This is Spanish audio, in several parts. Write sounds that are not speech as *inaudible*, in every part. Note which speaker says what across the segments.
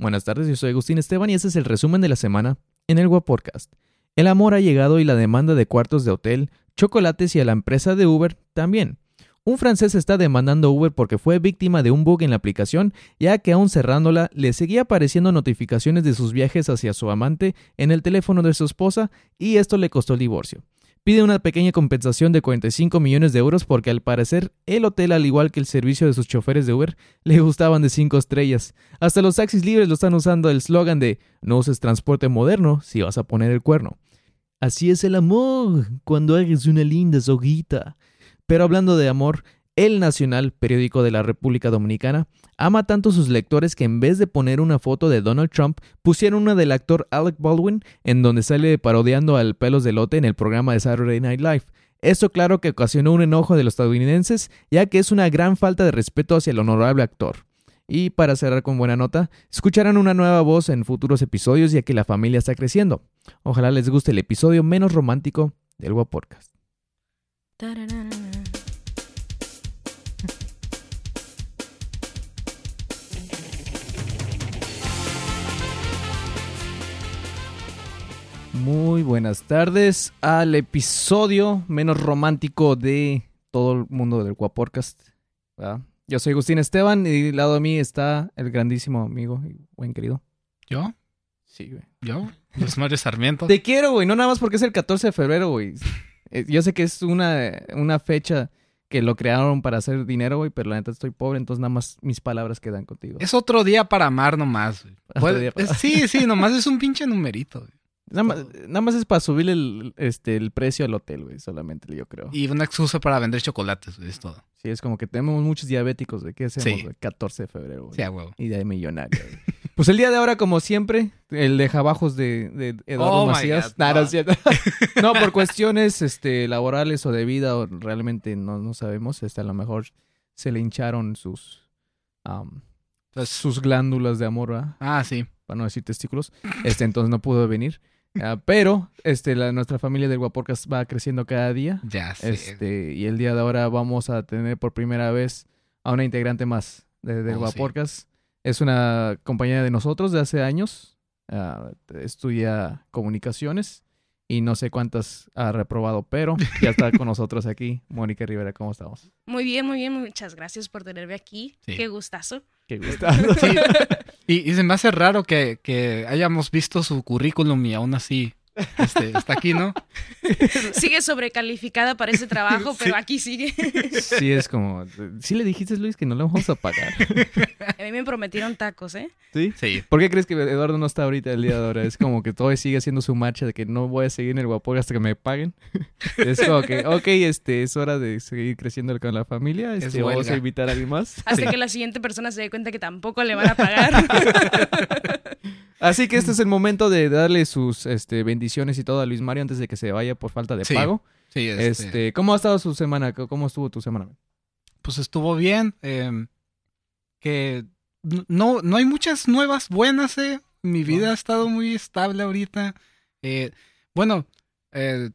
Speaker 1: Buenas tardes, yo soy Agustín Esteban y este es el resumen de la semana en el Podcast. El amor ha llegado y la demanda de cuartos de hotel, chocolates y a la empresa de Uber también. Un francés está demandando Uber porque fue víctima de un bug en la aplicación, ya que aún cerrándola le seguía apareciendo notificaciones de sus viajes hacia su amante en el teléfono de su esposa y esto le costó el divorcio pide una pequeña compensación de 45 millones de euros porque al parecer el hotel, al igual que el servicio de sus choferes de Uber, *laughs* le gustaban de 5 estrellas. Hasta los taxis libres lo están usando el slogan de no uses transporte moderno si vas a poner el cuerno. Así es el amor, cuando eres una linda soguita. Pero hablando de amor, el Nacional, periódico de la República Dominicana, ama tanto sus lectores que en vez de poner una foto de Donald Trump, pusieron una del actor Alec Baldwin, en donde sale parodiando al pelos de lote en el programa de Saturday Night Live. Esto claro que ocasionó un enojo de los estadounidenses, ya que es una gran falta de respeto hacia el honorable actor. Y para cerrar con buena nota, escucharán una nueva voz en futuros episodios ya que la familia está creciendo. Ojalá les guste el episodio menos romántico del Podcast. Muy buenas tardes al episodio menos romántico de todo el mundo del Guaporcast. Yo soy Agustín Esteban y al lado de mí está el grandísimo amigo y buen querido.
Speaker 2: ¿Yo?
Speaker 1: Sí, güey.
Speaker 2: ¿Yo? Los Mario Sarmiento.
Speaker 1: Te quiero, güey. No nada más porque es el 14 de febrero, güey. Eh, yo sé que es una, una fecha que lo crearon para hacer dinero, güey, pero la neta estoy pobre, entonces nada más mis palabras quedan contigo.
Speaker 2: Es otro día para amar nomás, güey. Sí, sí, nomás es un pinche numerito, güey.
Speaker 1: Nada más, es para subir el, este, el precio al hotel, güey, solamente, yo creo.
Speaker 2: Y una excusa para vender chocolates, güey, es todo.
Speaker 1: Sí, es como que tenemos muchos diabéticos, de ¿Qué hacemos, güey? 14 de febrero, güey.
Speaker 2: Sí, a huevo.
Speaker 1: Y de millonario, güey. *laughs* pues el día de ahora, como siempre, el de jabajos de, de Eduardo oh Macías. no. *laughs* no, por cuestiones este, laborales o de vida, o realmente no, no sabemos. Este, a lo mejor se le hincharon sus... Pues sus glándulas de amor, ¿verdad?
Speaker 2: Ah, sí.
Speaker 1: Para no decir testículos. Este, entonces no pudo venir. Ah, pero este, la, nuestra familia del Guaporcas va creciendo cada día.
Speaker 2: Ya sé.
Speaker 1: Este, y el día de ahora vamos a tener por primera vez a una integrante más de, del oh, Guaporcas. Es una compañera de nosotros de hace años. Ah, estudia comunicaciones y no sé cuántas ha reprobado, pero ya está con nosotros aquí. *laughs* Mónica Rivera, ¿cómo estamos?
Speaker 3: Muy bien, muy bien. Muchas gracias por tenerme aquí. Qué gustazo.
Speaker 1: Qué gustazo. *laughs*
Speaker 2: Y, se me hace raro que, que, hayamos visto su currículum y aún así este, está aquí, ¿no? *laughs*
Speaker 3: Sigue sobrecalificada para ese trabajo, pero aquí sigue.
Speaker 1: Sí, es como. Sí le dijiste, Luis, que no le vamos a pagar.
Speaker 3: A mí me prometieron tacos, ¿eh?
Speaker 1: ¿Sí? Sí. ¿Por qué crees que Eduardo no está ahorita el día de ahora? Es como que todo sigue haciendo su marcha de que no voy a seguir en el guapo hasta que me paguen. Es como que, ok, este, es hora de seguir creciendo con la familia. Este, vamos a invitar a alguien más.
Speaker 3: Hasta que la siguiente persona se dé cuenta que tampoco le van a pagar. *laughs*
Speaker 1: Así que este es el momento de darle sus este, bendiciones y todo a Luis Mario antes de que se vaya por falta de pago. Sí, este... este... ¿Cómo ha estado su semana? ¿Cómo estuvo tu semana?
Speaker 2: Pues estuvo bien. Em, que no, no hay muchas nuevas buenas, eh. Mi vida ha estado muy estable ahorita. Eh, bueno, eh,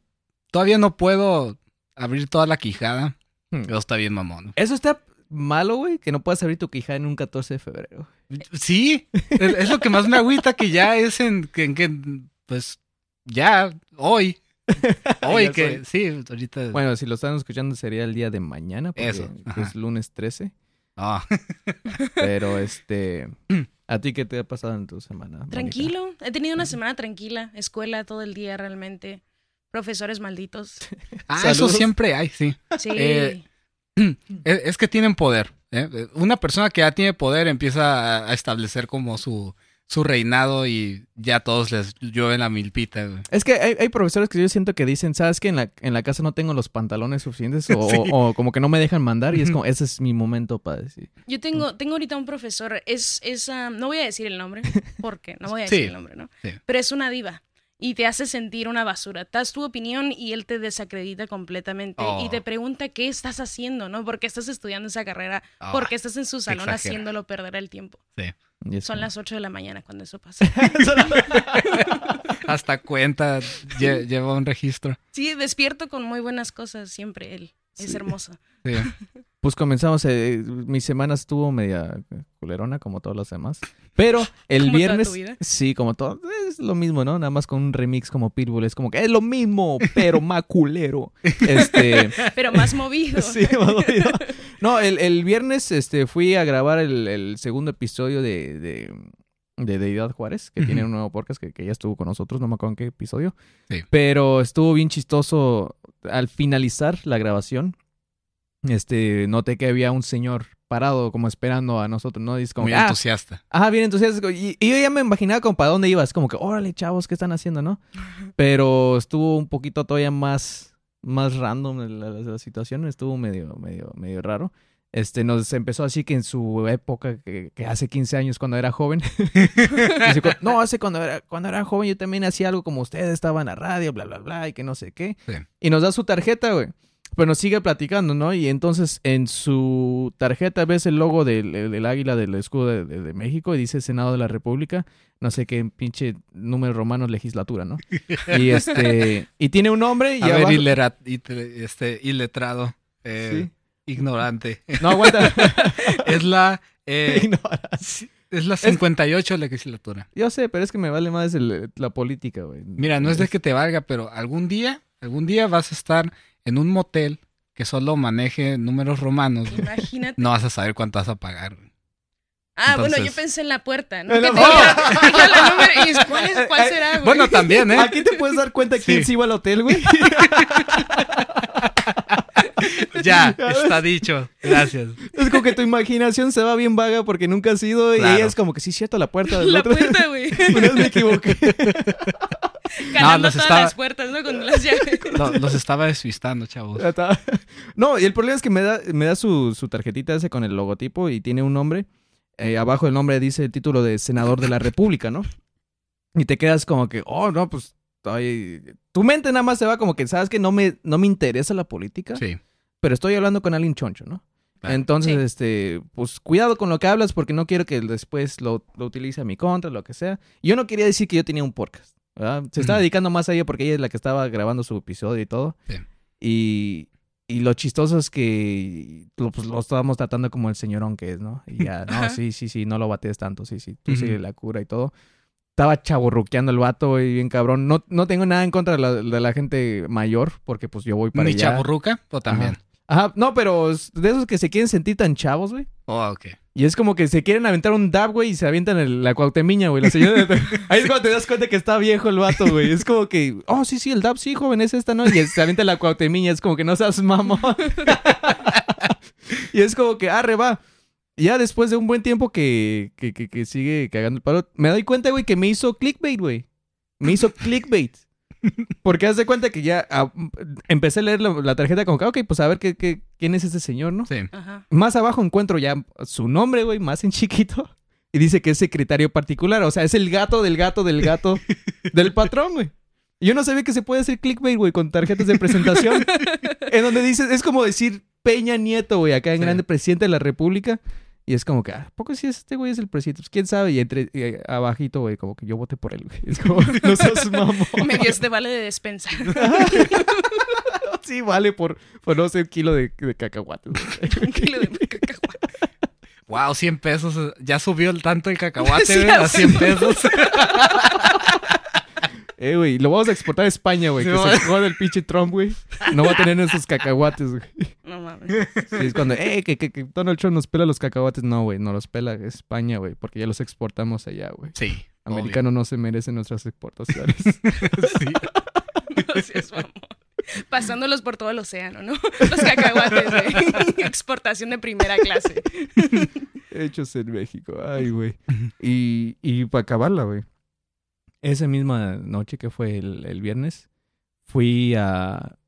Speaker 2: todavía no puedo abrir toda la quijada. Hmm. Eso está bien, mamón.
Speaker 1: Eso está malo, güey, que no puedas abrir tu quijada en un 14 de febrero.
Speaker 2: Sí, es lo que más me agüita que ya es en que, pues, ya, hoy. *laughs* Hoy que, sí, ahorita.
Speaker 1: Bueno, si lo están escuchando sería el día de mañana, porque Eso, es lunes 13. Ah. *laughs* Pero este, ¿a ti qué te ha pasado en tu semana?
Speaker 3: Tranquilo, he tenido una semana tranquila, escuela todo el día realmente, profesores malditos.
Speaker 2: Ah, *laughs* eso siempre hay, sí. Sí. Eh, *clears throat* es que tienen poder. ¿eh? Una persona que ya tiene poder empieza a establecer como su, su reinado y ya todos les llueven la milpita.
Speaker 1: Es que hay, profesores que yo siento que dicen, ¿sabes que en la, en la casa no tengo los pantalones suficientes? O, *laughs* como que no me dejan mandar y es como, ese es mi momento para decir.
Speaker 3: Yo tengo, tengo ahorita un profesor, es, es no voy a decir el nombre, *laughs* porque no voy a decir el nombre, ¿no? Pero es una diva y te hace sentir una basura. Das tu opinión y él te desacredita completamente y te oh. pregunta qué estás haciendo, ¿no? ¿Por qué estás estudiando esa carrera? porque ¿Por qué estás en su salón haciéndolo perder el tiempo? Sí. Son las 8 de la mañana cuando eso pasa. *laughs* *laughs*
Speaker 2: Hasta cuenta lleva un registro.
Speaker 3: Sí, despierto con muy buenas cosas siempre él. Es hermosa.
Speaker 1: Sí. *laughs* Pues comenzamos, eh, mi semana estuvo media culerona como todas las demás. Pero el viernes... Sí, como todo. Es lo mismo, ¿no? Nada más con un remix como Pitbull. Es como que es lo mismo, pero más culero. *laughs* Este...
Speaker 3: Pero más movido. *laughs*
Speaker 1: Sí, más movido. No, el, viernes este, fui a grabar el, segundo episodio de, de, Deidad Juárez, que tiene un nuevo podcast que, que, ya estuvo con nosotros, no me acuerdo en qué episodio. Sí. Pero estuvo bien chistoso al finalizar la grabación este, noté que había un señor parado como esperando a nosotros, ¿no?
Speaker 2: como, Muy ah, entusiasta.
Speaker 1: Ajá, bien entusiasta. Y, yo ya me imaginaba como para dónde ibas, como que, órale, chavos, ¿qué están haciendo, no? Pero estuvo un poquito todavía más, más random la, situación, estuvo medio, medio, medio raro. Este, nos empezó así que en su época, que, hace 15 años cuando era joven. *laughs* no, hace cuando era, cuando era joven yo también hacía algo como ustedes, estaba en la radio, bla, bla, bla, y que no sé qué. Y nos da su tarjeta, güey. Pero sigue platicando, ¿no? Y entonces en su tarjeta ves el logo del, águila del escudo de, México y dice Senado de la República. No sé qué pinche número romano legislatura, ¿no? Y este. Y tiene un nombre y.
Speaker 2: A ver, este, iletrado. Eh, ignorante.
Speaker 1: No, aguanta. *laughs*
Speaker 2: es la. Eh, es la 58 legislatura.
Speaker 1: Yo sé, pero es que me vale más la política, güey.
Speaker 2: Mira, no es de que te valga, pero algún día, algún día vas a estar en un motel que solo maneje números romanos, Imagínate. no vas a saber cuánto vas a pagar.
Speaker 3: Ah, bueno, yo pensé en la puerta, ¿no?
Speaker 2: ¿Cuál, *laughs* será, güey? Bueno, también, ¿eh?
Speaker 1: Aquí te puedes dar cuenta quién se iba al hotel, güey. *laughs*
Speaker 2: ya, está dicho. Gracias.
Speaker 1: Es como que tu imaginación se va bien vaga porque nunca has ido y ella es como que sí, cierto, la puerta
Speaker 3: del la puerta, *laughs* güey.
Speaker 1: Una me equivoqué. *laughs*
Speaker 3: no, los todas las puertas, ¿no? Con las llaves.
Speaker 2: los estaba desvistando, chavos.
Speaker 1: No, y el problema es que me da, me da su, su tarjetita ese con el logotipo y tiene un nombre. Eh, abajo del nombre dice el título de senador de la República, ¿no? Y te quedas como que, oh, no, pues estoy... Tu mente nada más se va como que, ¿sabes que no me, no me interesa la política?
Speaker 2: Sí.
Speaker 1: Pero estoy hablando con alguien choncho, ¿no? Entonces, este, pues cuidado con lo que hablas porque no quiero que después lo, lo utilice a mi contra, lo que sea. Yo no quería decir que yo tenía un podcast. Se estaba dedicando más a ella porque ella es la que estaba grabando su episodio y todo. Y, y lo chistoso es que lo, pues, lo estábamos tratando como el señorón que es, ¿no? Y ya, *laughs* no, sí, sí, sí, no lo batees tanto, sí, sí, tú sigue la cura y todo. Estaba chaburruqueando el vato y bien cabrón. No, no tengo nada en contra de la, de la gente mayor porque pues yo voy para
Speaker 2: ¿Ni
Speaker 1: allá.
Speaker 2: chaburruca o también?
Speaker 1: Ajá, no, pero de esos que se quieren sentir tan chavos, güey.
Speaker 2: Oh, ok.
Speaker 1: Y es como que se quieren aventar un dab, güey, y se avientan el, la cuautemiña, güey. La señora *laughs* Ahí es cuando te das cuenta que está viejo el vato, güey. Es como que, oh, sí, sí, el dab, sí, joven, es esta, ¿no? Y se avienta la cuautemiña, es como que no seas mamón. *laughs* y es como que, arre, va. Ya después de un buen tiempo que, que, que, que sigue cagando el palo, me doy cuenta, güey, que me hizo clickbait, güey. Me hizo clickbait. Porque haz de cuenta que ya ah, empecé a leer la, tarjeta como que, ok, pues a ver qué, qué, quién es ese señor, ¿no?
Speaker 2: Sí.
Speaker 1: Más abajo encuentro ya su nombre, güey, más en chiquito. Y dice que es secretario particular. O sea, es el gato del gato del gato del patrón, güey. Y yo no sabía que se puede hacer clickbait, güey, con tarjetas de presentación. *laughs* en donde dices, es como decir Peña Nieto, güey, acá en grande presidente de la República. Y es como que, ¿a poco si este güey es el presidente? Pues quién sabe. Y entre eh, abajito, güey, como que yo voté por él, güey. Es como, *laughs* no seas mamón.
Speaker 3: Medio este vale de despensa. *laughs*
Speaker 1: sí, vale por, por no sé, un kilo de, de cacahuates. *laughs*
Speaker 3: un kilo de cacahuates.
Speaker 2: Wow, 100 pesos. Ya subió tanto el cacahuate, güey, a 100 pesos.
Speaker 1: Eh, güey, lo vamos a exportar a España, güey. que se joda el pinche Trump, güey. No va a tener esos cacahuates, güey.
Speaker 3: No mames.
Speaker 1: es cuando, eh, que, que, que, Donald Trump nos pela los cacahuates. No, güey, no los pela España, güey, porque ya los exportamos allá, güey.
Speaker 2: Sí.
Speaker 1: Americano no se merece nuestras exportaciones. *laughs* sí. *laughs*
Speaker 3: Pasándolos por todo el océano, ¿no? Los cacahuates, güey. *laughs* Exportación de primera clase.
Speaker 1: Hechos en México. Ay, güey. Y, y para acabarla, güey esa misma noche que fue el, viernes, fui a,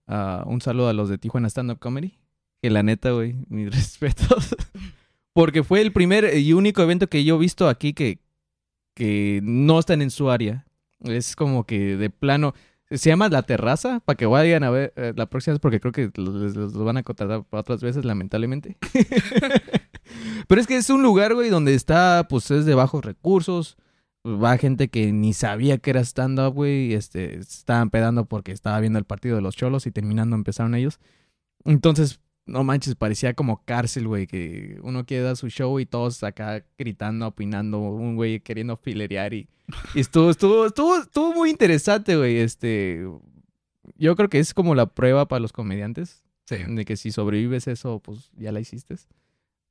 Speaker 1: un saludo a los de Tijuana Stand Up Comedy. Que la neta, güey, mis *laughs* respetos. Porque fue el primer y único evento que yo he visto aquí que, que no están en su área. Es como que de plano. Se llama La Terraza, para que vayan a ver eh, la próxima vez, porque creo que los, van a contratar otras veces, lamentablemente. *laughs* Pero es que es un lugar, güey, donde está, pues es de bajos recursos va gente que ni sabía que era stand-up, güey, este, estaban pedando porque estaba viendo el partido de los cholos y terminando empezaron ellos. Entonces, no manches, parecía como cárcel, güey, que uno quiere dar su show y todos acá gritando, opinando, un güey queriendo filerear y, estuvo, estuvo, estuvo, estuvo muy interesante, güey, este, yo creo que es como la prueba para los comediantes, sí. de que si sobrevives eso, pues ya la hiciste.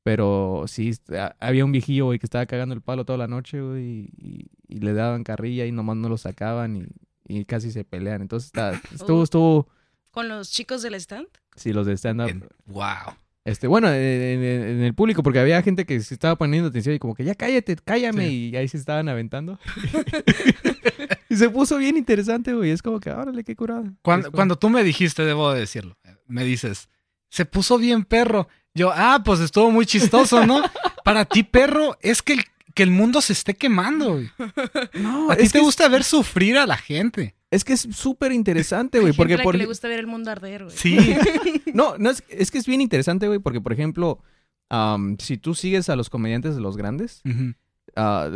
Speaker 1: Pero sí, había un viejillo, güey, que estaba cagando el palo toda la noche, güey, y, le daban carrilla y nomás no lo sacaban y, casi se pelean. Entonces, está, *laughs* estuvo, estuvo...
Speaker 3: ¿Con los chicos del stand?
Speaker 1: Sí, los de stand-up.
Speaker 2: Wow.
Speaker 1: Este, bueno, en, el público, porque había gente que se estaba poniendo atención y como que ya cállate, cállame, y ahí se estaban aventando. *laughs* y se puso bien interesante, güey. Es como que, órale, qué curada.
Speaker 2: Cuando, cuando tú me dijiste, debo decirlo, me dices, se puso bien perro. Yo, ah, pues estuvo muy chistoso, ¿no? *laughs* Para ti, perro, es que el, que el mundo se esté quemando, güey. No, a ti te gusta ver sufrir a la gente.
Speaker 1: Es que es súper interesante, *laughs* güey. Porque
Speaker 3: por... le gusta ver el mundo arder, güey.
Speaker 1: Sí. *laughs* no, no es, es que es bien interesante, güey, porque, por ejemplo, si tú sigues a los comediantes de los grandes, ah,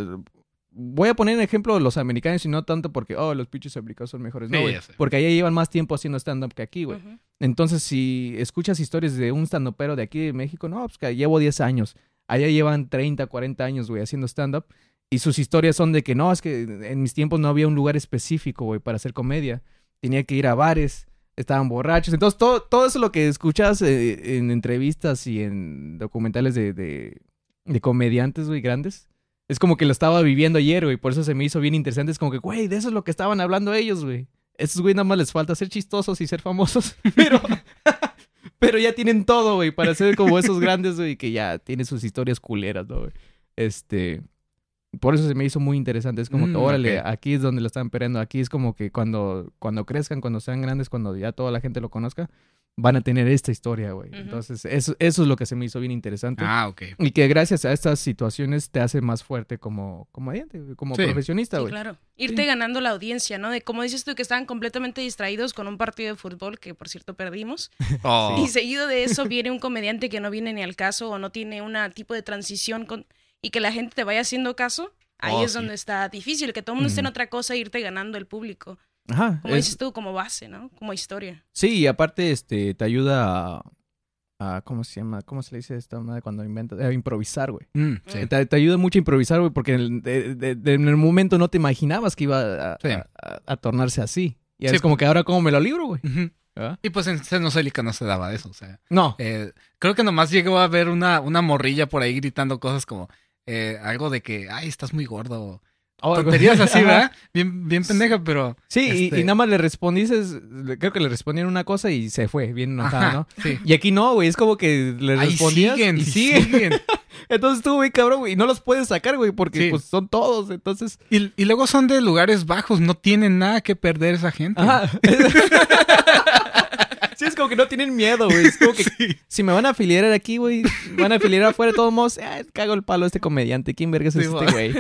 Speaker 1: voy a poner en ejemplo los americanos y no tanto porque, oh, los pinches americanos son mejores. No, porque allá llevan más tiempo haciendo stand-up que aquí, güey. Entonces, si escuchas historias de un stand-upero de aquí de México, no, pues que llevo 10 años. Allá llevan 30, 40 años, güey, haciendo stand-up. Y sus historias son de que no, es que en mis tiempos no había un lugar específico, güey, para hacer comedia. Tenía que ir a bares, estaban borrachos. Entonces, todo, todo eso lo que escuchas eh, en entrevistas y en documentales de, de, de comediantes, güey, grandes, es como que lo estaba viviendo ayer, güey. Por eso se me hizo bien interesante. Es como que, güey, de eso es lo que estaban hablando ellos, güey. Estos, güey, nada más les falta ser chistosos y ser famosos. *laughs* Pero, *laughs* pero ya tienen todo, güey, para ser como esos grandes, güey, que ya tienen sus historias culeras, ¿no, güey? Este. Por eso se me hizo muy interesante. Es como que, mm, órale, aquí es donde lo están esperando. Aquí es como que cuando, cuando crezcan, cuando sean grandes, cuando ya toda la gente lo conozca, van a tener esta historia, güey. Entonces, eso, eso es lo que se me hizo bien interesante.
Speaker 2: Ah, ok.
Speaker 1: Y que gracias a estas situaciones te hace más fuerte como comediante, como profesionista, güey.
Speaker 3: Sí, claro. Irte ganando la audiencia, ¿no? De como dices tú, que estaban completamente distraídos con un partido de fútbol, que por cierto perdimos. *laughs* Oh. Y seguido de eso viene un comediante que no viene ni al caso o no tiene un tipo de transición con... y que la gente te vaya haciendo caso. Ahí oh, es donde está difícil, que todo el mundo esté en otra cosa e irte ganando el público. Ajá. Como dices tú, como base, ¿no? Como historia.
Speaker 1: Sí, y aparte, este, te ayuda a, ¿cómo se llama? ¿Cómo se le dice esta madre cuando inventas? A improvisar, güey. Mm, sí. te, ayuda mucho a improvisar, güey, porque en el, momento no te imaginabas que iba a, tornarse así. Y es como que ahora como me lo libro, güey.
Speaker 2: ¿Ah? Y pues en Xenocélica no se daba eso, o sea. No. Eh, creo que nomás llegó a ver una, una morrilla por ahí gritando cosas como eh, algo de que, ay, estás muy gordo Oh, tonterías así, *laughs* ¿verdad? Bien, bien pendeja, pero.
Speaker 1: Sí, y, este nada más le respondiste, creo que le respondieron una cosa y se fue, bien enojada, ¿no? Sí. Y aquí no, güey, es como que le respondías siguen, y siguen. *laughs* entonces tú, güey, cabrón, güey, no los puedes sacar, güey, porque pues son todos, entonces.
Speaker 2: Y, y, luego son de lugares bajos, no tienen nada que perder esa gente. Ajá. *laughs*
Speaker 1: Sí, es como que no tienen miedo, güey. Es como que si me van a afiliar aquí, güey, van a afiliar afuera de todos modos, ah, cago el palo este comediante. ¿Quién verga es este güey?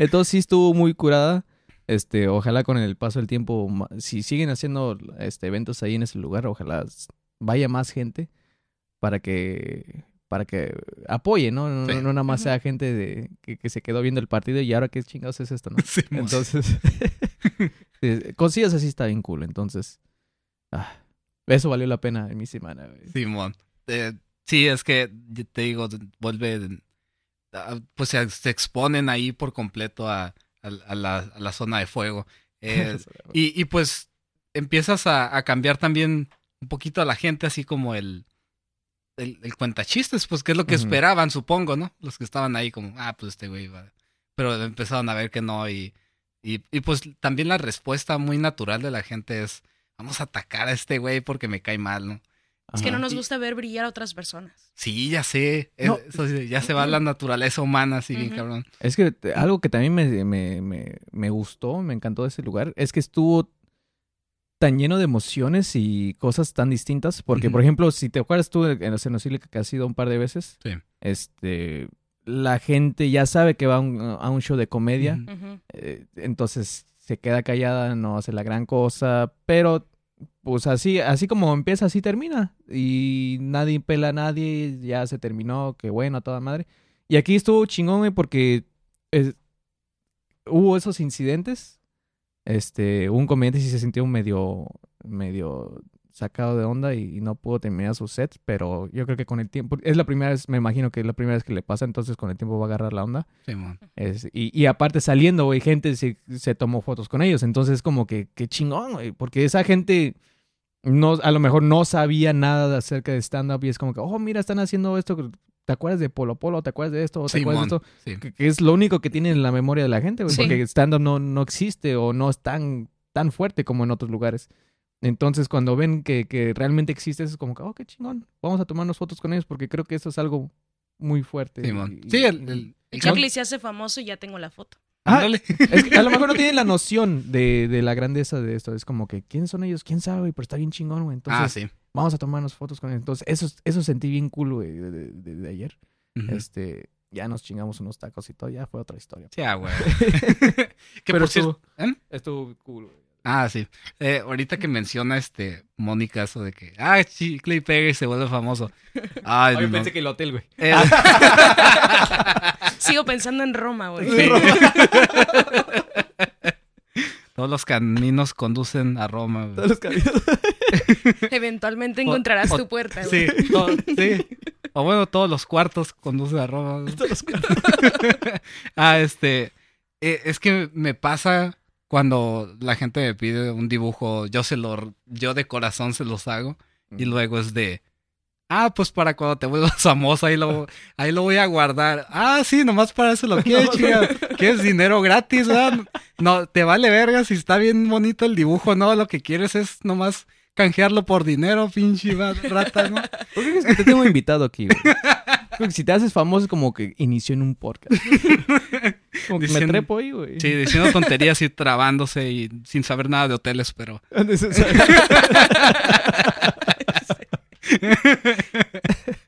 Speaker 1: Entonces sí estuvo muy curada. Este, ojalá con el paso del tiempo, si siguen haciendo este, eventos ahí en ese lugar, ojalá vaya más gente para que para que apoye, ¿no? No, no, nada más sea gente de, que, se quedó viendo el partido y ahora qué chingados es esto, ¿no? *laughs* entonces, *laughs* cosillas así está bien cool. Entonces, ah, eso valió la pena en mi semana.
Speaker 2: Simón. Eh, sí, es que te digo, vuelve pues se, exponen ahí por completo a, la, zona de fuego. *laughs* Eh, y, pues empiezas a, cambiar también un poquito a la gente, así como el, el, el cuentachistes, pues que es lo que esperaban, supongo, ¿no? Los que estaban ahí como, ah, pues este güey va. Pero empezaron a ver que no y, y, y pues también la respuesta muy natural de la gente es, vamos a atacar a este güey porque me cae mal, ¿no?
Speaker 3: Es que no nos gusta ver brillar a otras personas.
Speaker 2: Sí, ya sé. ya se va la naturaleza humana, así bien cabrón.
Speaker 1: Es que algo que también me, me, me, gustó, me encantó de ese lugar, es que estuvo tan lleno de emociones y cosas tan distintas. Porque, por ejemplo, si te acuerdas tú en el Cenocílica que has ido un par de veces, este la gente ya sabe que va a un, show de comedia. Eh, entonces se queda callada, no hace la gran cosa, pero pues así, así como empieza, así termina. Y nadie pela a nadie, ya se terminó, qué bueno, a toda madre. Y aquí estuvo chingón, porque hubo esos incidentes. Este, un comediante sí se sintió medio, medio sacado de onda y, no pudo terminar sus sets, pero yo creo que con el tiempo, es la primera vez, me imagino que es la primera vez que le pasa, entonces con el tiempo va a agarrar la onda. Sí, es, y, y, aparte saliendo, güey, gente se, se, tomó fotos con ellos, entonces como que, qué chingón, güey, porque esa gente no, a lo mejor no sabía nada acerca de stand-up y es como que, oh, mira, están haciendo esto, ¿te acuerdas de Polo Polo? ¿Te acuerdas de esto? ¿Te acuerdas de esto? Que, es lo único que tiene en la memoria de la gente, güey, porque stand-up no, no existe o no es tan, tan fuerte como en otros lugares. Entonces, cuando ven que, que realmente existe, es como que, oh, qué chingón, vamos a tomarnos fotos con ellos porque creo que eso es algo muy fuerte.
Speaker 2: sí, el,
Speaker 3: el, se hace famoso y ya tengo la foto.
Speaker 1: Ah, a lo mejor no *laughs* tienen la noción de, de, la grandeza de esto. Es como que, ¿quién son ellos? ¿Quién sabe? Pero está bien chingón, güey. Entonces, ah, sí. vamos a tomarnos fotos con ellos. Entonces, eso, eso sentí bien cool, güey, de, de, ayer. Este, ya nos chingamos unos tacos y todo, ya fue otra historia.
Speaker 2: Sí, ah, güey. *laughs* *laughs*
Speaker 1: Pero estuvo, ¿eh? estuvo cool, güey.
Speaker 2: Ah, sí. Eh, ahorita que menciona este Mónica eso de que, ah, chicle y pega y se vuelve famoso.
Speaker 1: Ay, Yo pensé que el hotel, güey. Eh, *laughs*
Speaker 3: Sigo pensando en Roma, güey. *laughs*
Speaker 2: Todos los caminos conducen a Roma.
Speaker 1: Todos los caminos. *laughs*
Speaker 3: Eventualmente encontrarás tu puerta,
Speaker 2: güey. Sí, sí. O bueno, todos los cuartos conducen a Roma. Todos los cuartos. ah, este. Eh, es que me pasa cuando la gente me pide un dibujo, yo se lo, yo de corazón se los hago. Y luego es de, ah, pues para cuando te vuelvas *laughs* famoso, ahí lo, ahí lo voy a guardar. Ah, sí, nomás para eso lo *laughs* quieres, chica. ¿Quieres dinero gratis, verdad? No, te vale verga si está bien bonito el dibujo, no, lo que quieres es nomás canjearlo por dinero, pinche rata, ¿no? *laughs*
Speaker 1: ¿Por qué es que te tengo invitado aquí, si te haces famoso es como que inició en un podcast. Como que me trepo ahí, güey.
Speaker 2: Sí, diciendo tonterías y trabándose y sin saber nada de hoteles, pero... *laughs* *laughs*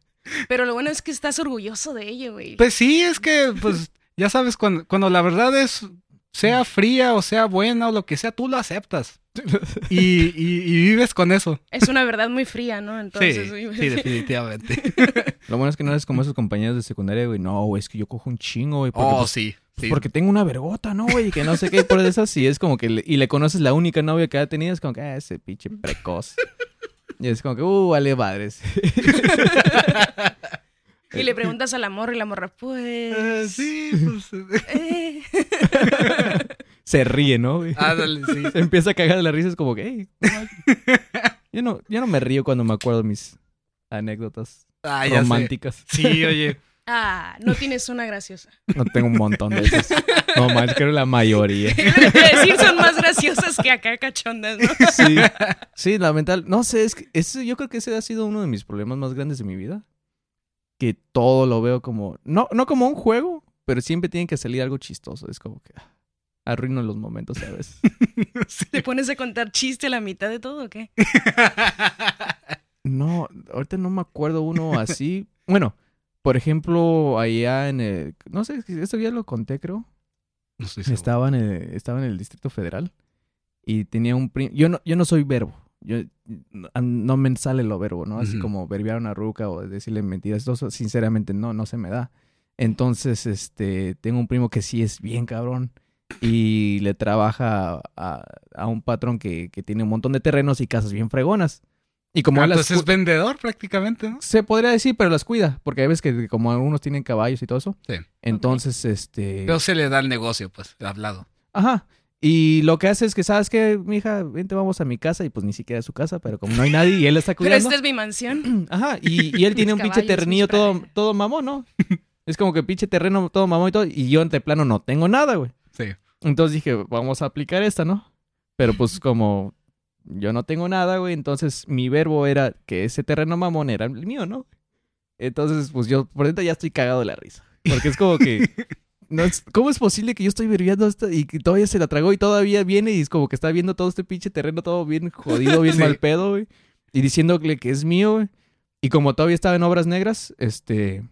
Speaker 3: Pero lo bueno es que estás orgulloso de ello, güey.
Speaker 2: Pues sí, es que, pues, ya sabes, cuando, cuando la verdad es, sea fría o sea buena o lo que sea, tú lo aceptas. *laughs* Y, y, vives con eso.
Speaker 3: Es una verdad muy fría, ¿no? Entonces,
Speaker 2: sí, definitivamente. *laughs*
Speaker 1: Lo bueno es que no eres como esos compañeros de secundaria, güey. No, güey, es que yo cojo un chingo, güey.
Speaker 2: oh, pues, sí.
Speaker 1: Pues, porque tengo una vergota, ¿no, güey? Y que no sé qué, por eso sí es como que... y le conoces la única novia que ha tenido, es como que, ah, ese pinche precoz. Y es como que, uh, vale madres. *laughs*
Speaker 3: y le preguntas al amor y la morra, pues... Eh,
Speaker 2: sí, pues... Eh. *laughs*
Speaker 1: Se ríe, ¿no?
Speaker 2: Ah, dale, sí.
Speaker 1: Se *laughs* empieza a cagar de la risa, es como que, hey, yo no, yo no me río cuando me acuerdo de mis anécdotas ah, románticas.
Speaker 2: Sí, oye.
Speaker 3: Ah, no tienes una graciosa.
Speaker 1: No tengo un montón de esas. No más, creo la mayoría. *laughs*
Speaker 3: decir son más graciosas que acá cachondas, ¿no?
Speaker 1: Sí, sí, lamentable. No sé, es que ese, yo creo que ese ha sido uno de mis problemas más grandes de mi vida. Que todo lo veo como, no, no como un juego, pero siempre tiene que salir algo chistoso. Es como que ah, arruino los momentos, ¿sabes? *laughs* *laughs*
Speaker 3: ¿Te pones a contar chiste a la mitad de todo o qué? *laughs*
Speaker 1: No, ahorita no me acuerdo uno así. Bueno, por ejemplo, allá en el... No sé, esto ya lo conté, creo. No sé estaba, en el, estaba en el Distrito Federal y tenía un primo... Yo no, yo no soy verbo. Yo, no me sale lo verbo, ¿no? Así como verbiar una ruca o decirle mentiras. Eso, sinceramente, no, no se me da. Entonces, este, tengo un primo que sí es bien cabrón y le trabaja a, a un patrón que, que, tiene un montón de terrenos y casas bien fregonas. Y como
Speaker 2: ah, las es vendedor prácticamente, ¿no?
Speaker 1: Se podría decir, pero las cuida, porque hay veces que como algunos tienen caballos y todo eso. Sí. Entonces, este...
Speaker 2: Pero se le da el negocio, pues, hablado.
Speaker 1: Ajá. Y lo que hace es que, ¿sabes qué, mija? Vente, vamos a mi casa. Y pues ni siquiera es su casa, pero como no hay nadie y él está *laughs* cuidando.
Speaker 3: Pero esta es mi mansión. *clears throat*
Speaker 1: Ajá. Y, y él *laughs* tiene un pinche terrenillo todo, todo mamón, ¿no? es como que pinche terreno todo mamón y todo. Y yo, entre plano, no tengo nada, güey.
Speaker 2: Sí.
Speaker 1: Entonces dije, vamos a aplicar esta, ¿no? Pero pues como yo no tengo nada, güey. Entonces mi verbo era que ese terreno mamón era el mío, ¿no? Entonces, pues yo por dentro ya estoy cagado de la risa. Porque es como que. *laughs* No ¿Cómo es posible que yo estoy verbiando esto y que todavía se la tragó y todavía viene y es como que está viendo todo este pinche terreno todo bien jodido, bien *laughs* mal pedo, güey? Y diciéndole que es mío, güey. Y como todavía estaba en obras negras, este.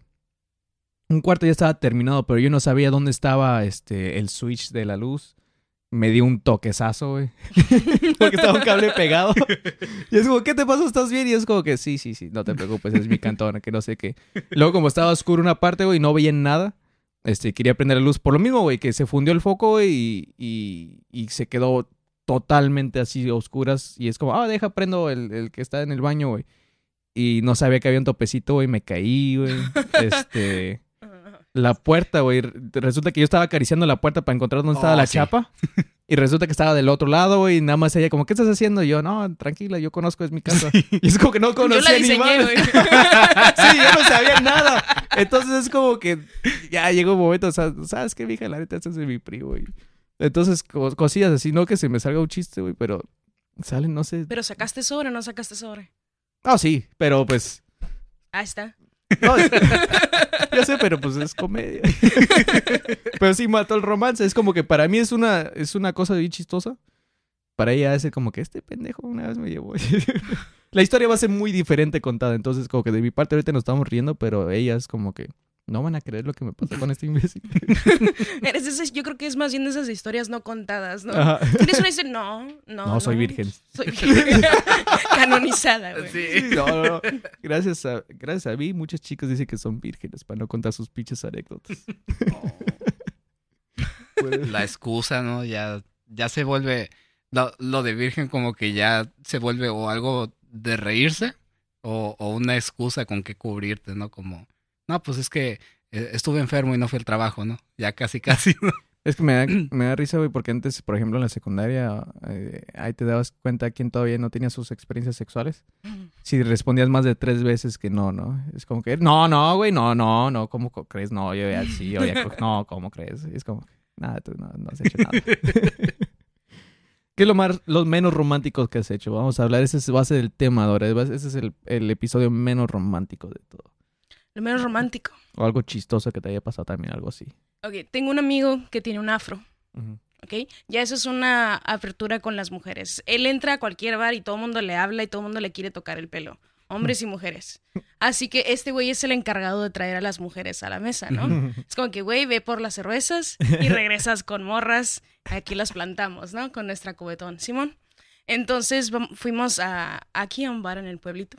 Speaker 1: Un cuarto ya estaba terminado, pero yo no sabía dónde estaba este el switch de la luz me dio un toquezazo, güey. *laughs* Porque estaba un cable pegado. Y es como, ¿qué te pasó? ¿Estás bien? Y es como que, sí, sí, sí, no te preocupes, es mi cantona, que no sé qué. Luego, como estaba oscuro una parte, güey, no veía nada. Este, quería prender la luz por lo mismo, güey, que se fundió el foco, y, y, se quedó totalmente así oscuras y es como, ah, deja, prendo el, el que está en el baño, güey. Y no sabía que había un topecito, güey, me caí, güey. *laughs* este la puerta, güey. Resulta que yo estaba acariciando la puerta para encontrar dónde estaba oh, la chapa. *laughs* Y resulta que estaba del otro lado, güey. Y nada más ella, como, ¿qué estás haciendo? Y yo, no, tranquila, yo conozco, es mi casa. Y es como que no conocía ni más. *laughs* sí, yo no sabía nada. Entonces es como que ya llegó un momento, o sea, ¿sabes qué, mija? La neta, este es mi primo, güey. Entonces, cosillas así, no que se me salga un chiste, güey, pero salen, no sé.
Speaker 3: ¿Pero sacaste sobre o no sacaste sobre?
Speaker 1: Ah, sí, pero pues.
Speaker 3: Ahí está. *laughs*
Speaker 1: No, ya sé, pero pues es comedia. *laughs* pero sí mató el romance. Es como que para mí es una, es una cosa bien chistosa. Para ella es como que este pendejo una vez me llevó. *laughs* La historia va a ser muy diferente contada. Entonces, como que de mi parte ahorita nos estamos riendo, pero ella es como que no van a creer lo que me pasa con este imbécil. *laughs*
Speaker 3: yo creo que es más bien de esas historias no contadas, ¿no? ¿Tienes una historia? No, no.
Speaker 1: No, soy virgen.
Speaker 3: Soy virgen. *laughs* Canonizada, güey.
Speaker 1: Sí. No, no. Gracias a, gracias a mí, muchos chicos dicen que son vírgenes para no contar sus pinches anécdotas. *laughs*
Speaker 2: La excusa, ¿no? Ya, ya se vuelve. Lo, lo, de virgen, como que ya se vuelve o algo de reírse o, o una excusa con que cubrirte, ¿no? Como no, pues es que eh, estuve enfermo y no fue el trabajo, ¿no? Ya casi, *laughs* casi,
Speaker 1: Es que me da, *clears throat* me da risa, güey, porque antes, por ejemplo, en la secundaria, eh, ahí te dabas cuenta quién todavía no tenía sus experiencias sexuales. Si respondías más de tres veces que no, ¿no? Es como que, no, no, güey, no, no, no, ¿cómo crees? No, yo ya sí, yo ya, *laughs* no, ¿cómo crees? es como, nada, tú no, has hecho nada. *laughs* ¿Qué es lo, más, lo menos romántico que has hecho? Vamos a hablar, ese va a ser el tema ahora, ese es el, el episodio menos romántico de todo.
Speaker 3: Lo menos romántico. *laughs*
Speaker 1: O algo chistoso que te haya pasado también, algo así.
Speaker 3: Ok, tengo un amigo que tiene un afro. ¿ok? Ya eso es una apertura con las mujeres. Él entra a cualquier bar y todo el mundo le habla y todo el mundo le quiere tocar el pelo. Hombres y mujeres. Así que este güey es el encargado de traer a las mujeres a la mesa, ¿no? Es como que, güey, ve por las cervezas y regresas con morras. Aquí las plantamos, ¿no? Con nuestra cubetón. Simón. Entonces fuimos a, aquí a un bar en el pueblito.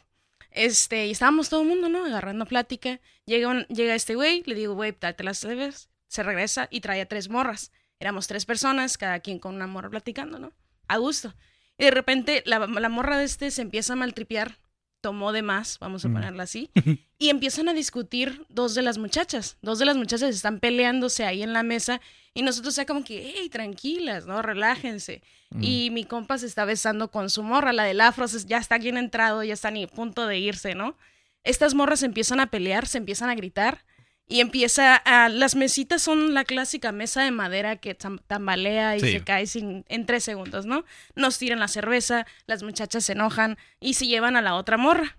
Speaker 3: Este, y estábamos todo el mundo, ¿no? Agarrando plática. Llega, llega este güey, le digo, güey, date las leves. Se regresa y trae a tres morras. Éramos tres personas, cada quien con una morra platicando, ¿no? A gusto. Y de repente la, la morra de este se empieza a maltripear. Tomó de más, vamos a mm. ponerla así. *laughs* y empiezan a discutir dos de las muchachas. Dos de las muchachas están peleándose ahí en la mesa y nosotros ya como que, hey, tranquilas, ¿no? Relájense. Mm. Y mi compa se está besando con su morra, la del afro, ya está bien entrado, ya está ni a punto de irse, ¿no? Estas morras empiezan a pelear, se empiezan a gritar y empieza a... Las mesitas son la clásica mesa de madera que tambalea y se cae sin, en tres segundos, ¿no? Nos tiran la cerveza, las muchachas se enojan y se llevan a la otra morra.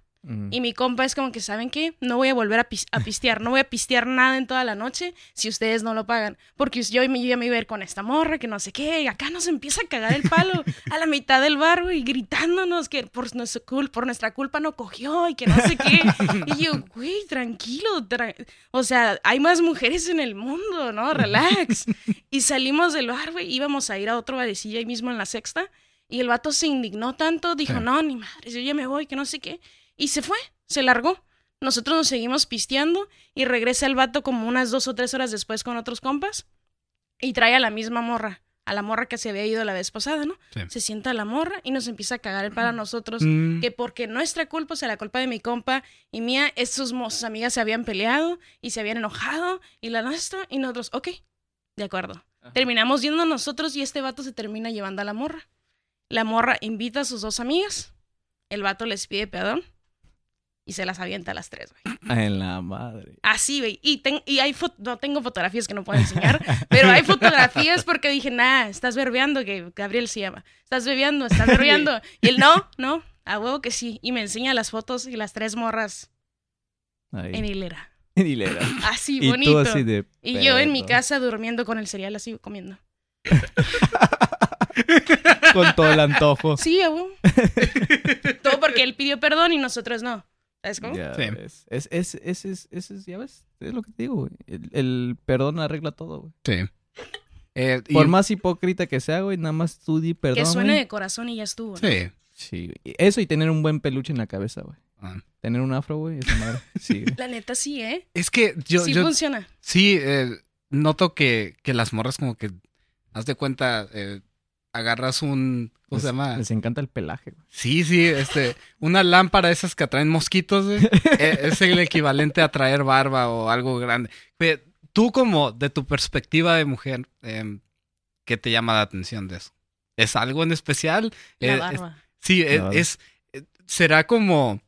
Speaker 3: Y mi compa es como que, ¿saben qué? No voy a volver a, pistear, no voy a pistear nada en toda la noche si ustedes no lo pagan. Porque yo, yo ya me iba a ir con esta morra, que no sé qué, y acá nos empieza a cagar el palo a la mitad del bar, güey, gritándonos que por, nuestra culpa, por nuestra culpa no cogió y que no sé qué. Y yo, güey, tranquilo, o sea, hay más mujeres en el mundo, ¿no? Relax. Y salimos del bar, güey, íbamos a ir a otro barecillo ahí mismo en la sexta. Y el vato se indignó tanto, dijo, no, ni madre, yo ya me voy, que no sé qué. Y se fue, se largó. Nosotros nos seguimos pisteando y regresa el vato como unas dos o tres horas después con otros compas y trae a la misma morra, a la morra que se había ido la vez pasada, ¿no? Se sienta a la morra y nos empieza a cagar el para nosotros, mm. que porque nuestra culpa, o sea, la culpa de mi compa y mía, sus, sus amigas se habían peleado y se habían enojado y la nuestra y nosotros, ok, de acuerdo. Terminamos yendo nosotros y este vato se termina llevando a la morra. La morra invita a sus dos amigas, el vato les pide perdón y se las avienta a las tres, güey. *laughs*
Speaker 1: En la madre.
Speaker 3: Así, güey. Y, y hay no tengo fotografías que no puedo enseñar, pero hay fotografías porque dije, nah, estás verbeando, que Gabriel se llama. Estás bebiendo, estás *laughs* bebiendo. y él, no, no, a huevo que sí. Y me enseña las fotos y las tres morras en hilera.
Speaker 1: En hilera.
Speaker 3: Así, bonito. y yo en mi casa durmiendo con el cereal así, comiendo. *laughs*
Speaker 1: con todo el antojo.
Speaker 3: Sí, abuelo. todo porque él pidió perdón y nosotros no. ¿Es como?
Speaker 1: sí. Es, es, es, es, es, ya ves, es lo que te digo, güey. El, perdón arregla todo, güey.
Speaker 2: Sí.
Speaker 1: Eh, Por más hipócrita que sea, güey, nada más tú di perdón.
Speaker 3: Que suene de corazón y ya estuvo.
Speaker 2: Sí.
Speaker 1: Sí, Eso y tener un buen peluche en la cabeza, güey. Ah. Tener un afro, güey, esa madre. *laughs* Sí. *laughs*
Speaker 3: La neta sí, ¿eh?
Speaker 2: Es que yo.
Speaker 3: Sí funciona.
Speaker 2: Sí, eh, noto que, que las morras como que. Haz de cuenta. Eh, agarras un, ¿cómo se llama?
Speaker 1: Les encanta el pelaje. Güey.
Speaker 2: Sí, sí, este, una lámpara esas que atraen mosquitos, güey, *laughs* e, es el equivalente a traer barba o algo grande. Tú como de tu perspectiva de mujer, eh, ¿qué te llama la atención de eso? ¿Es algo en especial?
Speaker 3: La
Speaker 2: Eh,
Speaker 3: barba.
Speaker 2: es- sí,
Speaker 1: La
Speaker 2: es,
Speaker 1: barba.
Speaker 2: es- eh, será como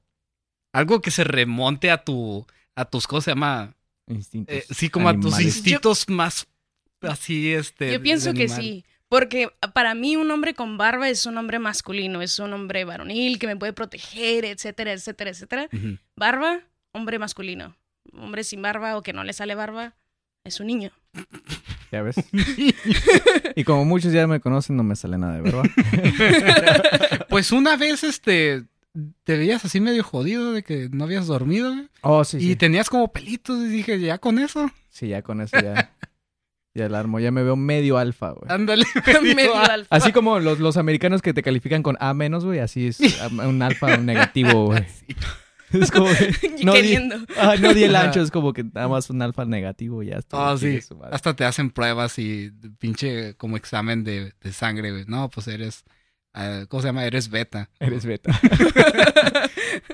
Speaker 2: algo que se remonte a tu, a tus, ¿cómo se llama?
Speaker 1: Instintos.
Speaker 2: Eh, sí, como a tus instintos más así, este.
Speaker 3: Yo pienso que sí. Porque para mí un hombre con barba es un hombre masculino, es un hombre varonil que me puede proteger, etcétera, etcétera, etcétera. Barba, hombre masculino. Hombre sin barba o que no le sale barba, es un niño.
Speaker 1: Ya ves. *laughs* y como muchos ya me conocen, no me sale nada de verdad. *laughs*
Speaker 2: Pues una vez, este. Te veías así medio jodido de que no habías dormido, güey,
Speaker 1: Oh, sí,
Speaker 2: y
Speaker 1: sí.
Speaker 2: tenías como pelitos, y dije, ya con eso.
Speaker 1: Sí, ya con eso ya. *laughs* Ya la armo. Ya me veo medio alfa, güey.
Speaker 2: Ándale. *laughs*
Speaker 3: Medio
Speaker 2: ah,
Speaker 3: alfa.
Speaker 1: Así como los, los americanos que te califican con A menos, güey, así es un alfa, un negativo, *laughs* güey. Es como que *laughs* no di, ah, no di el ancho, es como que nada más un alfa negativo y ya está.
Speaker 2: Oh, sí.
Speaker 1: Chingue su madre.
Speaker 2: Hasta te hacen pruebas y pinche como examen de, de sangre, güey. No, pues eres. ah, ¿Cómo se llama? Eres beta.
Speaker 1: Eres beta.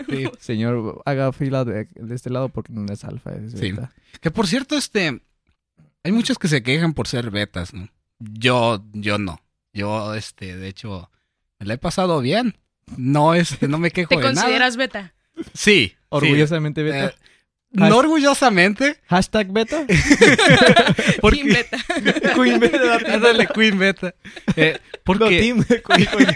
Speaker 2: Sí.
Speaker 1: Señor, haga fila de, de este lado porque no es alfa, es
Speaker 2: Sí.
Speaker 1: beta.
Speaker 2: Que por cierto, este. Hay muchos que se quejan por ser betas, ¿no? Yo, yo no. Yo, este, de hecho, me la he pasado bien. No, este, *laughs* no me quejo
Speaker 3: ¿Te
Speaker 2: de nada.
Speaker 3: consideras beta?
Speaker 2: Sí.
Speaker 1: Orgullosamente
Speaker 2: sí.
Speaker 1: beta.
Speaker 2: Eh, no orgullosamente.
Speaker 1: Hashtag beta. *laughs*
Speaker 2: Porque...
Speaker 3: Team beta. *laughs*
Speaker 1: Queen beta.
Speaker 2: Ándale, Queen Beta. Eh,
Speaker 1: No,
Speaker 2: porque
Speaker 1: team Queen, Queen.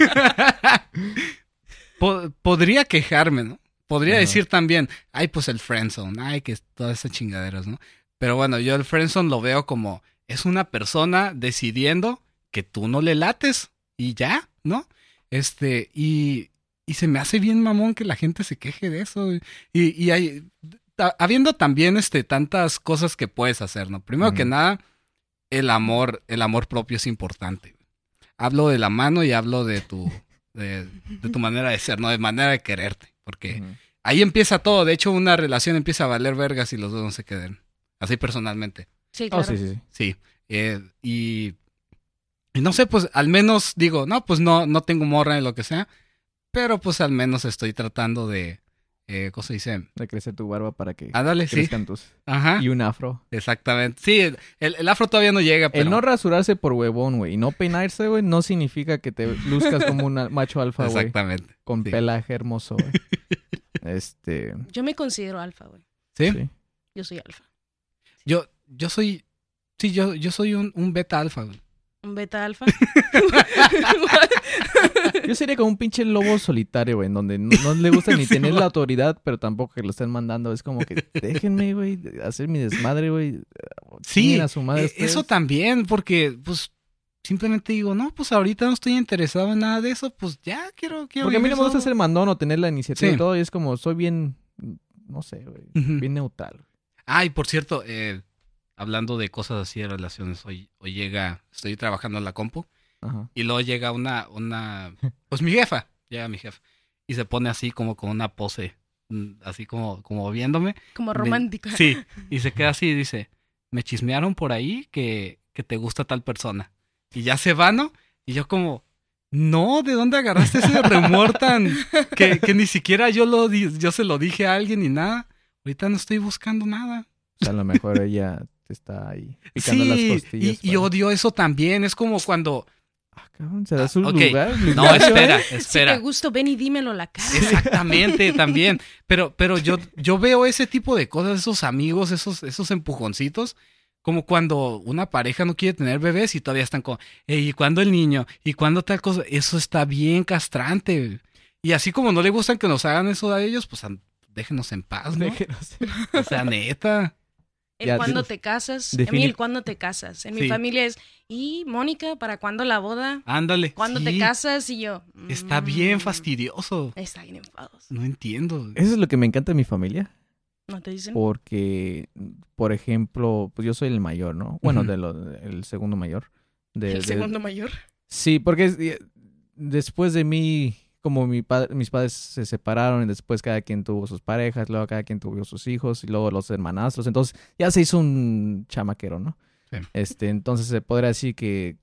Speaker 2: po- podría quejarme, ¿no? Podría decir también, ay, pues el friendzone, ay, que todas esas chingaderas, ¿no? Pero bueno, yo el friendzone lo veo como, es una persona decidiendo que tú no le lates y ya, ¿no? Este, y, y se me hace bien mamón que la gente se queje de eso. Y, y hay, habiendo también, este, tantas cosas que puedes hacer, ¿no? Primero que nada, el amor, el amor propio es importante. Hablo de la mano y hablo de tu, de, de tu manera de ser, ¿no? De manera de quererte. Porque ahí empieza todo. De hecho, una relación empieza a valer vergas si los dos no se queden. Así personalmente.
Speaker 3: Sí,
Speaker 1: Oh,
Speaker 3: claro.
Speaker 1: sí, sí, sí.
Speaker 2: Sí. Eh, y, y no sé, pues al menos digo, no, pues no, no tengo morra ni lo que sea. Pero pues al menos estoy tratando de. Eh, ¿Cómo se dice?
Speaker 1: De crecer tu barba para que
Speaker 2: Ah, dale, sí.
Speaker 1: crezcan tus...
Speaker 2: Ajá.
Speaker 1: Y un afro.
Speaker 2: Exactamente. Sí, el, el- el afro todavía no llega, pero.
Speaker 1: El no rasurarse por huevón, güey, y no peinarse, güey, no significa que te luzcas como un *laughs* macho alfa, güey.
Speaker 2: Exactamente.
Speaker 1: Con
Speaker 2: sí.
Speaker 1: pelaje hermoso, güey. *laughs* Este...
Speaker 3: Yo me considero alfa, güey.
Speaker 2: ¿Sí?
Speaker 1: Sí.
Speaker 3: Yo soy alfa.
Speaker 2: Yo, yo soy. Sí, yo, yo soy un, un beta alfa, güey.
Speaker 3: ¿Un beta alfa? *laughs*
Speaker 1: Yo sería como un pinche lobo solitario, güey, en donde no, no le gusta *laughs* ni
Speaker 2: Sí,
Speaker 1: tener
Speaker 2: va.
Speaker 1: la autoridad, pero tampoco que lo estén mandando. Es como que déjenme, güey, hacer mi desmadre, güey.
Speaker 2: Sí,
Speaker 1: Chinguen a su madre
Speaker 2: Eh,
Speaker 1: ustedes.
Speaker 2: eso también, porque, pues, simplemente digo, no, pues ahorita no estoy interesado en nada de eso, pues ya quiero, quiero.
Speaker 1: Porque a mí no me gusta ser mandón o tener la iniciativa
Speaker 2: Sí.
Speaker 1: y todo, y es como, soy bien, no sé, güey, bien neutral.
Speaker 2: Ay, por cierto, eh, hablando de cosas así de relaciones, hoy, hoy llega, estoy trabajando en la compu,
Speaker 1: Ajá.
Speaker 2: y luego llega una, una, *laughs* pues mi jefa, llega mi jefa, y se pone así como con una pose, mm, así como, como viéndome.
Speaker 3: Como
Speaker 2: Me-
Speaker 3: romántica.
Speaker 2: Sí, *laughs* y se queda así y dice, me chismearon por ahí que, que te gusta tal persona. Y ya se va, ¿no? Y yo como, no, ¿de dónde agarraste ese *laughs* rumor tan... que, que ni siquiera yo, lo di- yo se lo dije a alguien ni nada? Ahorita no estoy buscando nada.
Speaker 1: O sea, a lo mejor ella te está ahí picando
Speaker 2: Sí,
Speaker 1: las costillas.
Speaker 2: y, y odio eso también. Es como cuando...
Speaker 1: Ah, cabrón, ¿se da
Speaker 2: Ah,
Speaker 1: su
Speaker 2: ok.
Speaker 1: lugar?
Speaker 2: No,
Speaker 1: lugar,
Speaker 2: espera,
Speaker 3: Si te
Speaker 2: espera.
Speaker 3: gusto, ven y dímelo a la cara.
Speaker 2: Exactamente, *laughs* también. Pero, pero yo, yo veo ese tipo de cosas, esos amigos, esos, esos empujoncitos, como cuando una pareja no quiere tener bebés y todavía están como, "Ey, ¿y cuándo el niño? ¿Y cuándo tal cosa? Eso está bien castrante. Y así como no le gustan que nos hagan eso a ellos, pues déjenos en paz, ¿no?
Speaker 1: Déjenos.
Speaker 2: O sea, neta.
Speaker 3: El
Speaker 1: Ya,
Speaker 3: cuándo te casas. El cuándo te casas. En
Speaker 2: Sí.
Speaker 3: mi familia es, ¿y Mónica, para cuándo la boda?
Speaker 2: Ándale.
Speaker 3: ¿Cuándo
Speaker 2: Sí,
Speaker 3: te casas? Y yo,
Speaker 2: Está bien
Speaker 3: "Mm,
Speaker 2: fastidioso.
Speaker 3: Está bien enfados.
Speaker 2: No entiendo.
Speaker 1: Eso es lo que me encanta de mi familia.
Speaker 3: ¿No te dicen?
Speaker 1: Porque, por ejemplo, pues yo soy el mayor, ¿no? Bueno, de lo- el segundo mayor. De,
Speaker 3: el
Speaker 1: de-
Speaker 3: segundo mayor.
Speaker 1: Sí, porque es- eh, después de mí, como mi pa- mis padres se separaron y después cada quien tuvo sus parejas, luego cada quien tuvo sus hijos y luego los hermanastros, entonces ya se hizo un chamaquero, ¿no?
Speaker 2: Sí.
Speaker 1: Este, entonces se podría decir que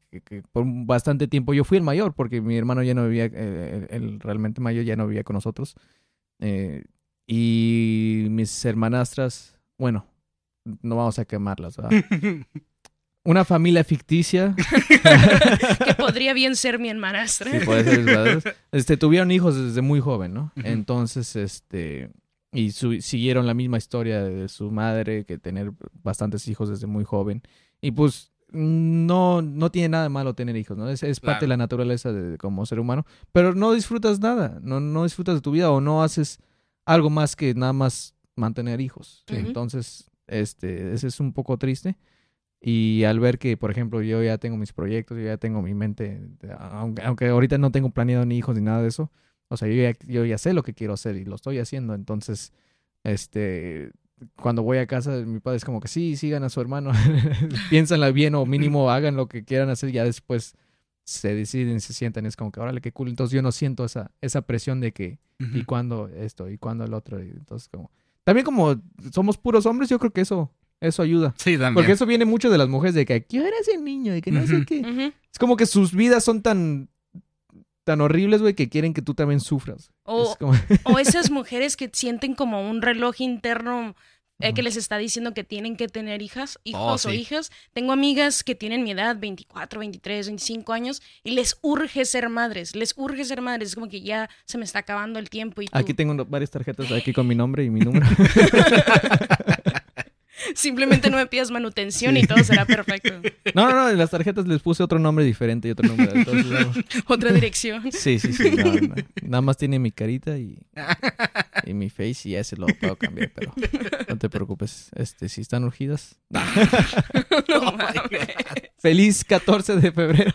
Speaker 1: por bastante tiempo yo fui el mayor, porque mi hermano ya no vivía, eh, el, realmente mayor ya no vivía con nosotros. Eh, y mis hermanastras, bueno, no vamos a quemarlas, ¿verdad? *laughs* Una familia ficticia. *laughs*
Speaker 3: que podría bien ser mi hermanastra.
Speaker 1: Sí, puede ser. Este, tuvieron hijos desde muy joven, ¿no? Entonces, este, y siguieron la misma historia de su madre, que tener bastantes hijos desde muy joven. Y pues no, no tiene nada de malo tener hijos, ¿no? Es, parte de la naturaleza de, como ser humano. Pero no disfrutas nada, no, no disfrutas de tu vida o no haces algo más que nada más mantener hijos. Entonces, este, ese es un poco triste. Y al ver que, por ejemplo, yo ya tengo mis proyectos, yo ya tengo mi mente, aunque, aunque ahorita no tengo planeado ni hijos ni nada de eso, o sea, yo ya, yo ya sé lo que quiero hacer y lo estoy haciendo. Entonces, este, cuando voy a casa, mi padre es como que sí, sigan a su hermano, *laughs* piénsanla bien o mínimo hagan lo que quieran hacer, ya después se deciden, se sientan, es como que, órale, qué cool. Entonces yo no siento esa, esa presión de que, y cuándo esto, y cuándo el otro. Y entonces como, también como somos puros hombres, yo creo que eso, eso ayuda.
Speaker 2: Sí, también.
Speaker 1: Porque eso viene mucho de las mujeres, de que, ¿qué hora es el niño? Y que no sé qué. Es como que sus vidas son tan, tan horribles, güey, que quieren que tú también sufras.
Speaker 3: O, *laughs* o esas mujeres que sienten como un reloj interno eh, que les está diciendo que tienen que tener hijas, hijos oh, o hijas. Tengo amigas que tienen mi edad, 24, 23, 25 años, y les urge ser madres, les urge ser madres. Es como que ya se me está acabando el tiempo. Y
Speaker 1: Aquí tengo varias tarjetas aquí con mi nombre y mi número. *laughs* *laughs*
Speaker 3: Simplemente no me pidas manutención y todo será perfecto.
Speaker 1: No, no, no, en las tarjetas les puse otro nombre diferente y otro número. *laughs*
Speaker 3: Otra dirección.
Speaker 1: Sí, sí, sí. Nada más tiene mi carita y, y mi face y ese lo puedo cambiar, pero no te preocupes. Este, si están urgidas. *laughs* *laughs* Oh Feliz 14 de febrero.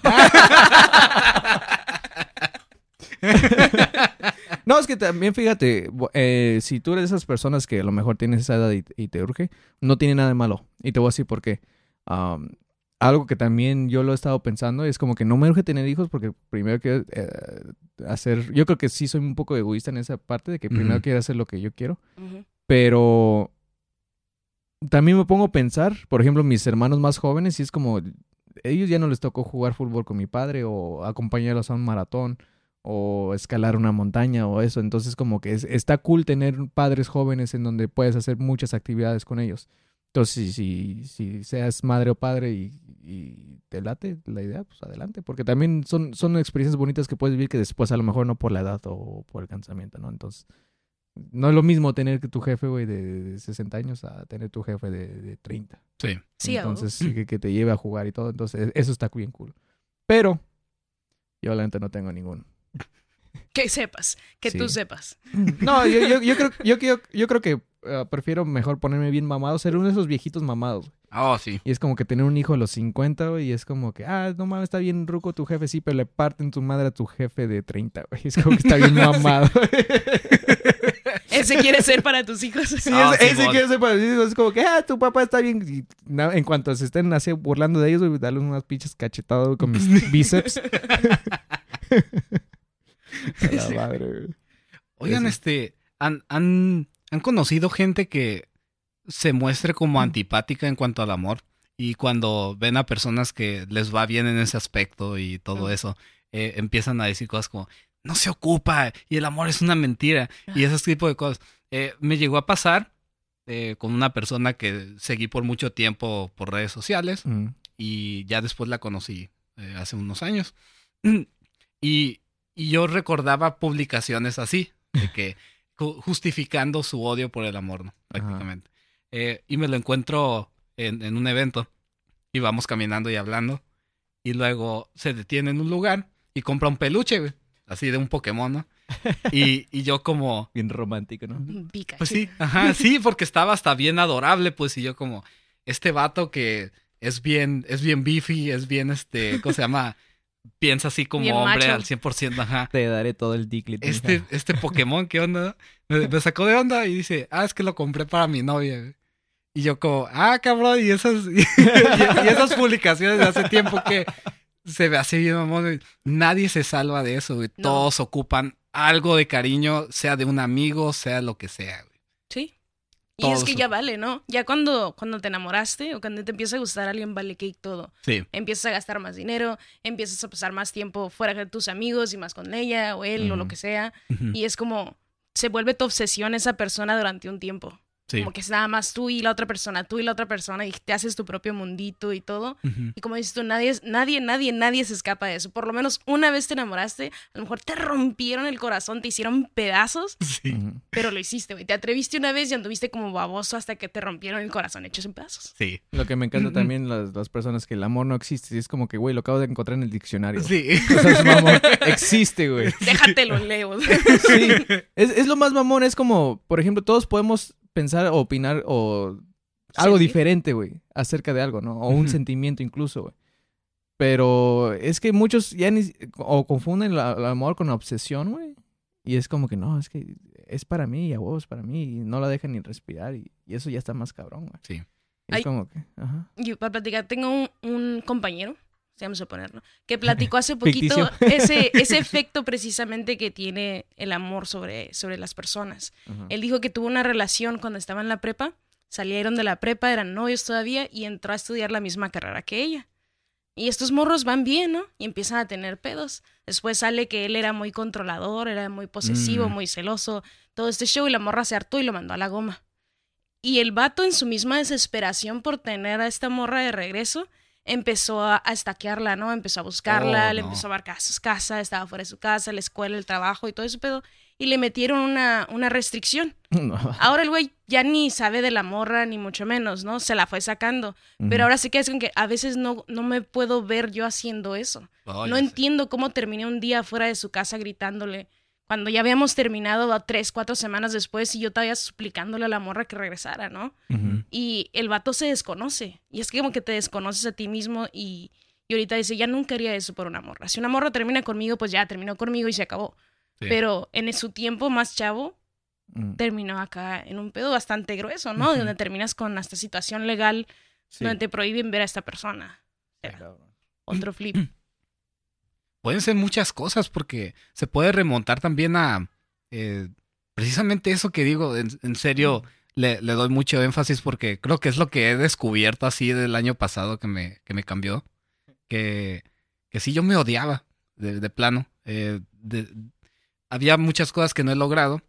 Speaker 1: No, es que también fíjate, eh, si tú eres de esas personas que a lo mejor tienes esa edad y, te urge, no tiene nada de malo. Y te voy a decir por qué. algo que también yo lo he estado pensando es como que no me urge tener hijos porque primero quiero eh, hacer, yo creo que sí soy un poco egoísta en esa parte de que primero quiero hacer lo que yo quiero, pero también me pongo a pensar, por ejemplo, mis hermanos más jóvenes y es como, ellos ya no les tocó jugar fútbol con mi padre o acompañarlos a un maratón o escalar una montaña o eso. Entonces como que es, está cool tener padres jóvenes en donde puedes hacer muchas actividades con ellos. Entonces si, si, seas madre o padre y, y, te late la idea, pues adelante. Porque también son, son experiencias bonitas que puedes vivir que después a lo mejor no por la edad o por el cansamiento, ¿no? Entonces no es lo mismo tener que tu jefe, güey, de 60 años a tener tu jefe de, de 30.
Speaker 2: Sí.
Speaker 3: Sí,
Speaker 1: Entonces, que, que, te lleve a jugar y todo. Entonces, eso está bien cool. Pero, yo obviamente no tengo ninguno.
Speaker 3: Que sepas, que tú sepas.
Speaker 1: No, yo, yo, creo, yo, yo, creo que eh, prefiero mejor ponerme bien mamado, ser uno de esos viejitos mamados.
Speaker 2: Oh, sí.
Speaker 1: Y es como que tener un hijo a los 50, y es como que, ah, no mames, está bien ruco tu jefe, sí, pero le parten tu madre a tu jefe de 30, güey. Es como que está bien *laughs* mamado. *laughs*
Speaker 3: ese quiere ser para tus hijos.
Speaker 1: Sí, *laughs* ese, quiere ser para tus hijos. Es como que, ah, tu papá está bien. Y en cuanto se estén así burlando de ellos, güey, darle unas pinches cachetadas con mis bíceps.
Speaker 2: Oigan, este, ¿han, han, han conocido gente que se muestre como antipática en cuanto al amor? Y cuando ven a personas que les va bien en ese aspecto y todo eso, eh, empiezan a decir cosas como, no se ocupa y el amor es una mentira y ese tipo de cosas. Eh, me llegó a pasar eh, con una persona que seguí por mucho tiempo por redes sociales y ya después la conocí hace unos años. *clears throat* y y yo recordaba publicaciones así, de que justificando su odio por el amor, ¿no? Prácticamente. Eh, y me lo encuentro en, en, un evento y vamos caminando y hablando. Y luego se detiene en un lugar y compra un peluche, güey, así de un Pokémon, ¿no? *laughs* Y, y yo como...
Speaker 1: Bien romántico, ¿no?
Speaker 2: Pues sí, ajá, sí, porque estaba hasta bien adorable, pues, y yo como, este vato que es bien, es bien beefy, es bien, este, ¿cómo se llama? Piensa así como hombre al 100%, ajá.
Speaker 1: Te daré todo el diglett.
Speaker 2: Este, este Pokémon, ¿qué onda? Me, sacó de onda y dice, ah, es que lo compré para mi novia. Y yo como, ah, cabrón, y esas, *laughs* y, esas publicaciones de hace tiempo que se ve así bien, amor. Nadie se salva de eso, güey. Todos ocupan algo de cariño, sea de un amigo, sea lo que sea, güey.
Speaker 3: Y es que ya vale, ¿no? Ya cuando, cuando te enamoraste o cuando te empieza a gustar alguien, vale cake todo.
Speaker 2: Sí.
Speaker 3: Empiezas a gastar más dinero, empiezas a pasar más tiempo fuera de tus amigos y más con ella o él o lo que sea. Y es como, se vuelve tu obsesión esa persona durante un tiempo. Como que es nada más tú y la otra persona, tú y la otra persona, y te haces tu propio mundito y todo. Y como dices tú, nadie, nadie, nadie, nadie se escapa de eso. Por lo menos una vez te enamoraste, a lo mejor te rompieron el corazón, te hicieron pedazos, *laughs* pero lo hiciste, güey. Te atreviste una vez y anduviste como baboso hasta que te rompieron el corazón hechos en pedazos.
Speaker 2: Sí.
Speaker 1: Lo que me encanta también las, las personas que el amor no existe. Y es como que, güey, lo acabo de encontrar en el diccionario.
Speaker 2: Sí.
Speaker 1: O sea, es mamón. *laughs* Existe, güey.
Speaker 3: Déjatelo leo.
Speaker 1: Sí. Es, es lo más mamón. Es como, por ejemplo, todos podemos pensar o opinar o algo diferente, güey, acerca de algo, ¿no? O un sentimiento incluso, güey. Pero es que muchos ya ni, o confunden el amor con la obsesión, güey. Y es como que no, es que es para mí, a vos, para mí, y no la dejan ni respirar, y, eso ya está más cabrón, güey.
Speaker 2: Sí.
Speaker 1: Es como que, ajá.
Speaker 3: Yo, para platicar, tengo un, un compañero vamos a ponerlo, que platicó hace *laughs* poquito ese, ese *laughs* efecto precisamente que tiene el amor sobre, sobre las personas. Él dijo que tuvo una relación cuando estaba en la prepa, salieron de la prepa, eran novios todavía y entró a estudiar la misma carrera que ella. Y estos morros van bien, ¿no? Y empiezan a tener pedos. Después sale que él era muy controlador, era muy posesivo, mm. muy celoso, todo este show y la morra se hartó y lo mandó a la goma. Y el vato en su misma desesperación por tener a esta morra de regreso, empezó a, estaquearla, ¿no? Empezó a buscarla, oh, le empezó a marcar sus casas, estaba fuera de su casa, la escuela, el trabajo y todo eso, pedo. Y le metieron una, una restricción. *laughs* Ahora el güey ya ni sabe de la morra, ni mucho menos, ¿no? Se la fue sacando. Pero ahora sí que es que a veces no, no me puedo ver yo haciendo eso. no entiendo cómo terminé un día fuera de su casa gritándole cuando ya habíamos terminado tres, cuatro semanas después y yo todavía suplicándole a la morra que regresara, ¿no? Y el vato se desconoce. Y es que como que te desconoces a ti mismo y, y, ahorita dice, ya nunca haría eso por una morra. Si una morra termina conmigo, pues ya terminó conmigo y se acabó. Pero en su tiempo más chavo, mm. terminó acá en un pedo bastante grueso, ¿no? Donde terminas con esta situación legal donde te prohíben ver a esta persona. Otro flip. *clears throat*
Speaker 2: pueden ser muchas cosas porque se puede remontar también a eh, precisamente eso que digo, en, serio le, doy mucho énfasis porque creo que es lo que he descubierto así del año pasado que me, que me cambió, que, que sí yo me odiaba de, plano, eh, había muchas cosas que no he logrado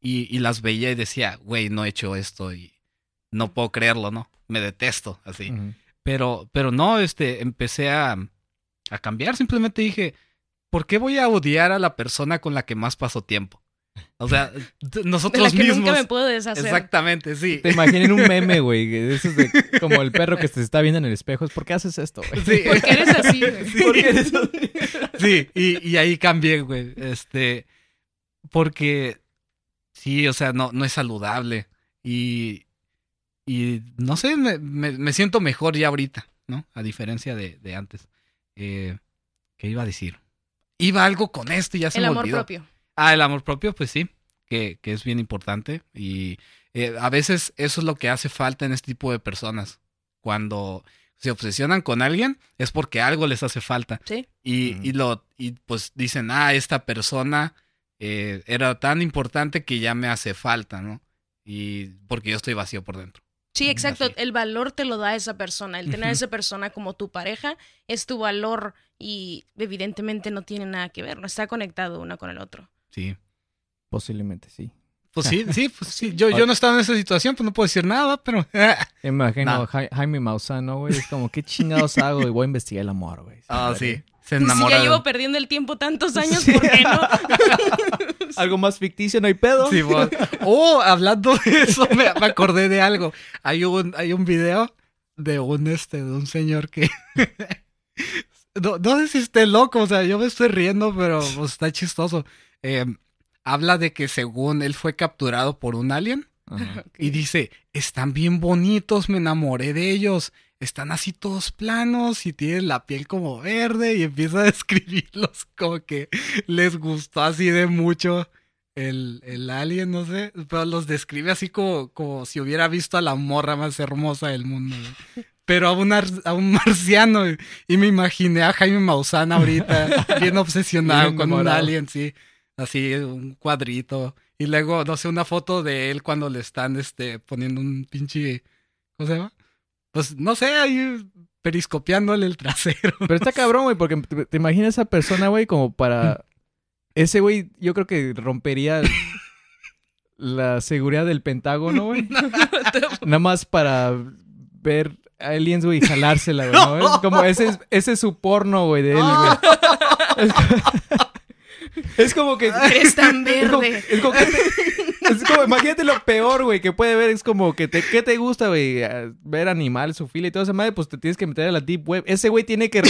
Speaker 2: y, las veía y decía, güey, no he hecho esto y no puedo creerlo, ¿no? Me detesto así. Pero, pero no, este, empecé a, a cambiar. Simplemente dije, ¿por qué voy a odiar a la persona con la que más paso tiempo? O sea, nosotros *laughs*
Speaker 3: de
Speaker 2: la que
Speaker 3: Nunca me puedo deshacer.
Speaker 2: Exactamente, sí.
Speaker 1: Te imaginen un meme, *laughs* güey. Eso es de, como el perro que se está viendo en el espejo. ¿Por qué haces esto, güey?
Speaker 3: Sí. ¿Por qué eres así, güey? *laughs*
Speaker 2: Sí, ¿Por qué eres así? sí y, y, ahí cambié, güey. Este. Porque. Sí, o sea, no, no es saludable. Y. Y no sé, me, me, siento mejor ya ahorita, ¿no? A diferencia de, de antes. Eh, ¿Qué iba a decir? Iba algo con esto y ya se
Speaker 3: el
Speaker 2: me
Speaker 3: olvidó. El amor propio.
Speaker 2: Ah, el amor propio, pues sí, que, que es bien importante. Y eh, a veces eso es lo que hace falta en este tipo de personas. Cuando se obsesionan con alguien, es porque algo les hace falta.
Speaker 3: Sí.
Speaker 2: Y, y lo, y pues dicen, ah, esta persona eh, era tan importante que ya me hace falta, ¿no? Y porque yo estoy vacío por dentro.
Speaker 3: Sí, exacto. El valor te lo da esa persona. El tener a esa persona como tu pareja es tu valor y evidentemente no tiene nada que ver. No está conectado uno con el otro.
Speaker 2: Sí.
Speaker 1: Posiblemente sí.
Speaker 2: Pues sí, sí, pues sí. Yo, yo no estaba en esa situación, pues no puedo decir nada, pero.
Speaker 1: Imagino *laughs* Jaime Mausano, güey. Es como, ¿qué chingados hago? Y voy a investigar el amor, güey.
Speaker 2: Ah, sí.
Speaker 3: Se enamora. Si ya llevo perdiendo el tiempo tantos *laughs* años, ¿por qué no? *laughs*
Speaker 1: algo más ficticio, no hay pedo.
Speaker 2: Sí, Oh, hablando de eso, me, acordé de algo. Hay un, hay un video de un este, de un señor que. *laughs* no, sé si esté loco, o sea, yo me estoy riendo, pero pues, está chistoso. Eh, habla de que según él fue capturado por un alien. *laughs* Y dice, están bien bonitos, me enamoré de ellos. Están así todos planos y tienen la piel como verde y empieza a *laughs* describirlos como que les gustó así de mucho el, el alien, no sé, pero los describe así como, como si hubiera visto a la morra más hermosa del mundo. *laughs* Pero a un, a un marciano y me imaginé a Jaime Maussan ahorita bien obsesionado con un alien, sí, así un cuadrito Y luego, no sé, una foto de él cuando le están este, poniendo un pinche. ¿Cómo se llama? Pues no sé, ahí periscopiándole el trasero.
Speaker 1: Pero está *laughs* cabrón, güey, porque te, imaginas a esa persona, güey, como para. Ese güey, yo creo que rompería la seguridad del Pentágono, güey. *laughs* Nada más para ver aliens, güey, y jalársela, güey. *laughs* ¿no? Es como, ese es, ese es su porno, güey, de él, güey. Es como que. *laughs*
Speaker 3: Eres tan *laughs* verde.
Speaker 1: Es como, que *laughs* es como, imagínate lo peor, güey, que puede ver. Es como que te, ¿qué te gusta, güey? Ver animales, su fila y todo esa madre, pues te tienes que meter a la deep web. Ese güey tiene que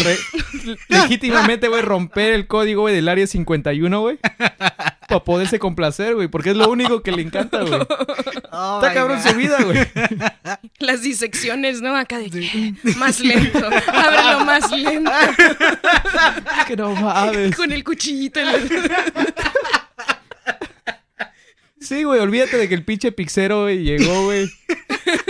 Speaker 1: legítimamente, güey, romper el código, güey, del área 51, güey. Para poderse complacer, güey, porque es lo único que le encanta, güey. Oh Está cabrón su vida, güey. *laughs*
Speaker 3: Las disecciones, ¿no? Acá de más lento. Ábrelo más lento.
Speaker 1: que no mames.
Speaker 3: Con el cuchillito. En
Speaker 1: Sí, güey, olvídate de que el pinche pixero, güey, llegó, güey.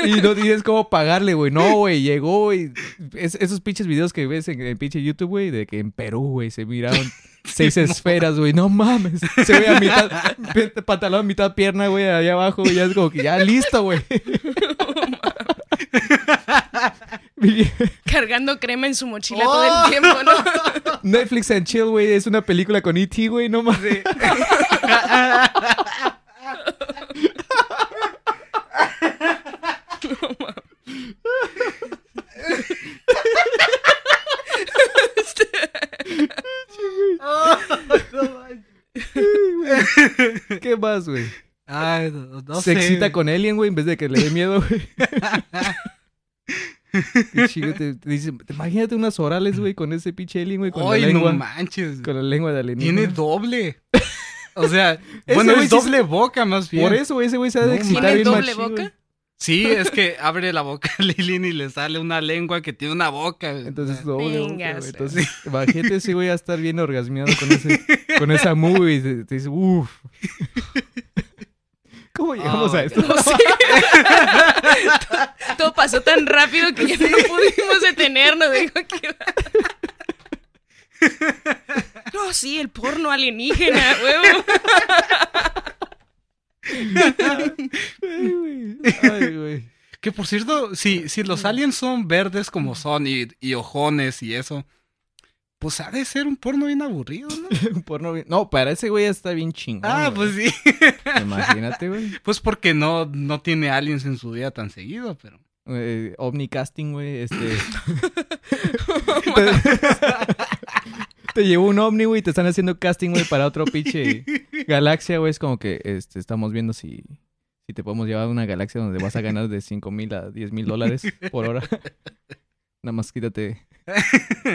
Speaker 1: Y no tienes cómo pagarle, güey. No, güey, llegó, güey. esos pinches videos que ves en el pinche YouTube, güey, de que en Perú, güey, se miraron seis *laughs* esferas, güey. No mames. Se ve a mitad, *laughs* pantalón, mitad pierna, güey, allá abajo, güey. Ya es como que ya listo, güey. *laughs*
Speaker 3: Cargando crema en su mochila todo el oh. tiempo, ¿no?
Speaker 1: Netflix and Chill, güey, es una película con E.T., güey, no ¿Qué más, güey?
Speaker 2: No,
Speaker 1: Se excita con Alien, güey, en vez de que le dé miedo, güey. *laughs* te, dice, imagínate unas orales, güey, con ese pinche alien, güey, con la lengua.
Speaker 2: no manches.
Speaker 1: Con la lengua de alienígena.
Speaker 2: Tiene doble. O sea, *laughs* bueno, es doble boca más bien.
Speaker 1: Por eso, güey, ese güey se ha de excitar
Speaker 3: ¿Tiene doble boca?
Speaker 2: Sí, es que abre la boca a *laughs* Lilin y le sale una lengua que tiene una boca.
Speaker 1: Entonces, doble boca. Entonces, imagínate si voy a estar bien orgasmeado con, ese, con esa movie. Y te, dice, uff. *laughs* ¿Cómo llegamos a esto?
Speaker 3: No sé. *laughs* Todo pasó tan rápido que ya no pudimos detenernos. Dijo que... No, sí, el porno alienígena, huevo.
Speaker 2: Ay, güey. Que por cierto, si, si los aliens son verdes como son y, y ojones y eso, pues ha de ser un porno bien aburrido, ¿no? *laughs*
Speaker 1: un porno bien... No, para ese güey está bien chingón.
Speaker 2: Ah, pues sí.
Speaker 1: Imagínate, güey. *laughs*
Speaker 2: Pues porque no, no tiene aliens en su vida tan seguido, pero...
Speaker 1: Eh, Omnicasting, güey, este... *laughs* te, llevó un ovni, güey, y te están haciendo casting, güey, para otro pinche galaxia, güey. Es como que este, estamos viendo si, si te podemos llevar a una galaxia donde vas a ganar de *laughs* 5 mil a 10 mil dólares por hora. *laughs* Nada más quítate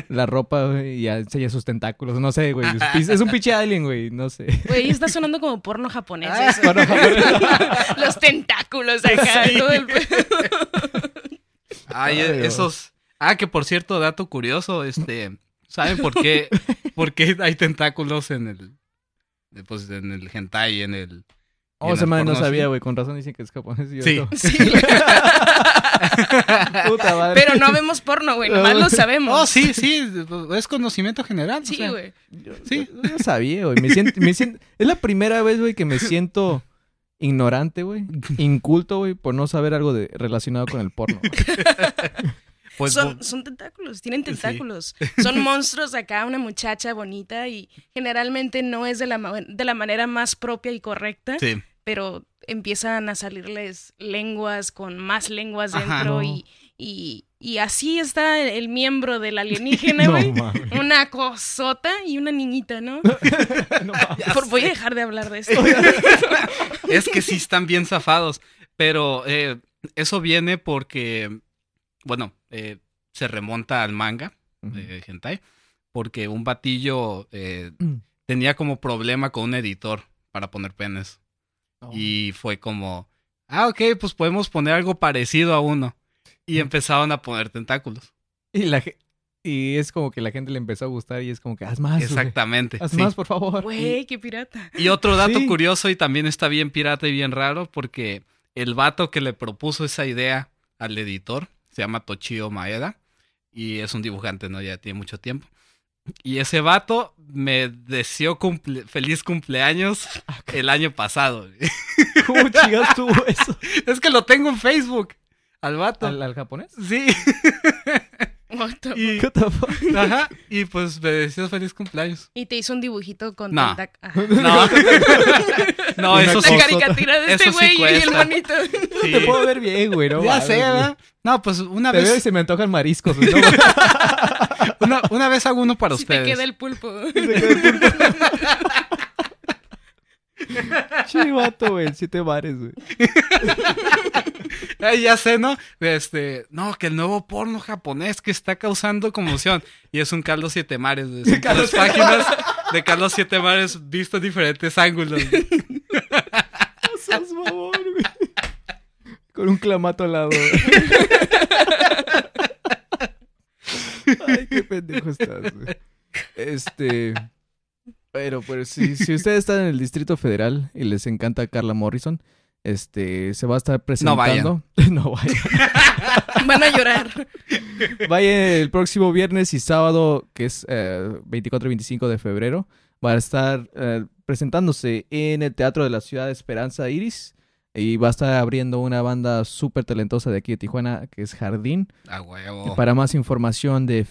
Speaker 1: la ropa, güey, y ya enseña sus tentáculos. No sé, güey. Es un pinche alien, güey. No sé.
Speaker 3: Güey, está sonando como porno japonés. Ah, porno japonés. *laughs* Los tentáculos acá. Todo el...
Speaker 2: Ay, esos. Ah, que por cierto, dato curioso, este. ¿Saben por qué, por qué hay tentáculos en el. Pues en el hentai, en el.
Speaker 1: Oh, ese madre no sabía, güey. Con razón dicen que es japonés. Y
Speaker 2: sí. sí. *laughs*
Speaker 3: Puta madre. Pero no vemos porno, güey. Nomás lo sabemos.
Speaker 2: Oh, sí, sí. Es conocimiento general.
Speaker 3: Sí, güey.
Speaker 1: sí. Yo, sabía, güey. Me siento, me siento... Es la primera vez, güey, que me siento ignorante, güey. *laughs* Inculto, güey, por no saber algo de, relacionado con el porno. *laughs*
Speaker 3: Pues son, son, tentáculos, tienen tentáculos. *laughs* Son monstruos acá, una muchacha bonita y generalmente no es de la, de la manera más propia y correcta. Sí. Pero empiezan a salirles lenguas con más lenguas dentro y, y, y, así está el miembro del *laughs* alienígena, güey. una cosota y una niñita, ¿no? *laughs* Por, voy a dejar de hablar de esto.
Speaker 2: es que sí están bien zafados, pero eh, eso viene porque, bueno, eh, se remonta al manga de Hentai, porque un batillo eh, mm. tenía como problema con un editor para poner penes. Oh. Y fue como, ah, ok, pues podemos poner algo parecido a uno. Y empezaron a poner tentáculos.
Speaker 1: Y la y es como que la gente le empezó a gustar y es como que haz más.
Speaker 2: Exactamente.
Speaker 1: Haz más, por favor.
Speaker 3: Güey, qué pirata.
Speaker 2: Y otro dato curioso y también está bien pirata y bien raro porque el vato que le propuso esa idea al editor se llama Tochio Maeda y es un dibujante, ¿no? Ya tiene mucho tiempo. Y ese vato me deseó feliz cumpleaños el año pasado. *laughs*
Speaker 1: ¿Cómo chingas eso?
Speaker 2: Es que lo tengo en Facebook. Al vato.
Speaker 1: ¿Al, japonés?
Speaker 2: Sí. *laughs*
Speaker 3: y,
Speaker 2: Ajá. Y pues me deseó feliz cumpleaños.
Speaker 3: Y te hizo un dibujito con
Speaker 2: no. *laughs* No. *laughs* no, eso sí.
Speaker 3: caricatura de este güey y el monito.
Speaker 1: Sí. Te puedo ver bien, güey, ¿no?
Speaker 2: Ya sé, ¿verdad? No, pues una
Speaker 1: Te
Speaker 2: vez.
Speaker 1: Veo y se me antojan mariscos, ¿no? *laughs*
Speaker 2: una, una vez hago uno para
Speaker 3: si
Speaker 2: ustedes.
Speaker 3: Te queda el pulpo. Se queda el pulpo.
Speaker 1: Chivato, güey, siete bares, güey. *laughs*
Speaker 2: Ay, ya sé, ¿no? Este, no, que el nuevo porno japonés que está causando conmoción. Y es un Carlos Siete Mares, güey. Son las páginas de Carlos Siete Mares visto en diferentes ángulos. *laughs*
Speaker 1: No güey. Con un clamato al lado. *laughs* Ay, qué pendejo estás, güey. Este. Pero pues si, si ustedes están en el Distrito Federal y les encanta Carla Morrison, este se va a estar presentando. *laughs*
Speaker 2: No vayan. *laughs*
Speaker 3: Van a llorar.
Speaker 1: Vaya el próximo viernes y sábado, que es 24 y 25 de febrero, va a estar eh, presentándose en el Teatro de la Ciudad de Esperanza Iris. Y va a estar abriendo una banda súper talentosa de aquí de Tijuana, que es Jardín.
Speaker 2: Ah, huevo.
Speaker 1: Para más información de,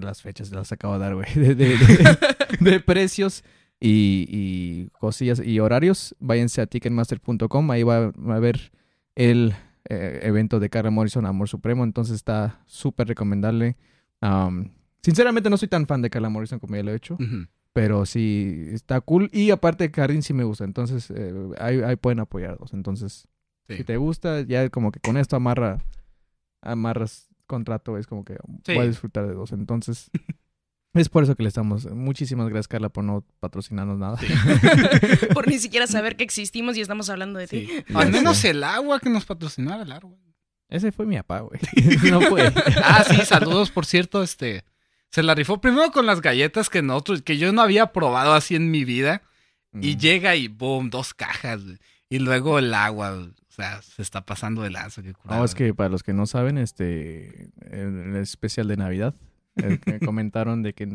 Speaker 1: las fechas, las acabo de dar, güey. *laughs* *laughs* De, precios y, cosillas y horarios, váyanse a ticketmaster.com. Ahí va, a haber el eh, evento de Carla Morrison, Amor Supremo. Entonces está súper recomendable. sinceramente no soy tan fan de Carla Morrison como ya lo he hecho. Pero sí, está cool. Y aparte, Jardín sí me gusta. Entonces, eh, ahí, pueden apoyarlos. Entonces, si te gusta, ya como que con esto amarra, amarras contrato. Es como que voy a disfrutar de dos. Entonces, *laughs* es por eso que le estamos. Muchísimas gracias, Carla, por no patrocinarnos nada. *laughs*
Speaker 3: por ni siquiera saber que existimos y estamos hablando de ti. *laughs*
Speaker 2: Al menos el agua que nos patrocinara el agua.
Speaker 1: Ese fue mi papá, güey. no fue.
Speaker 2: ah, sí, saludos, por cierto, este. Se la rifó primero con las galletas que nosotros, que yo no había probado así en mi vida. Y llega y boom, dos cajas. Y luego el agua. O sea, se está pasando de lanza.
Speaker 1: no, es que para los que no saben, este, el especial de Navidad, el que *laughs* comentaron de que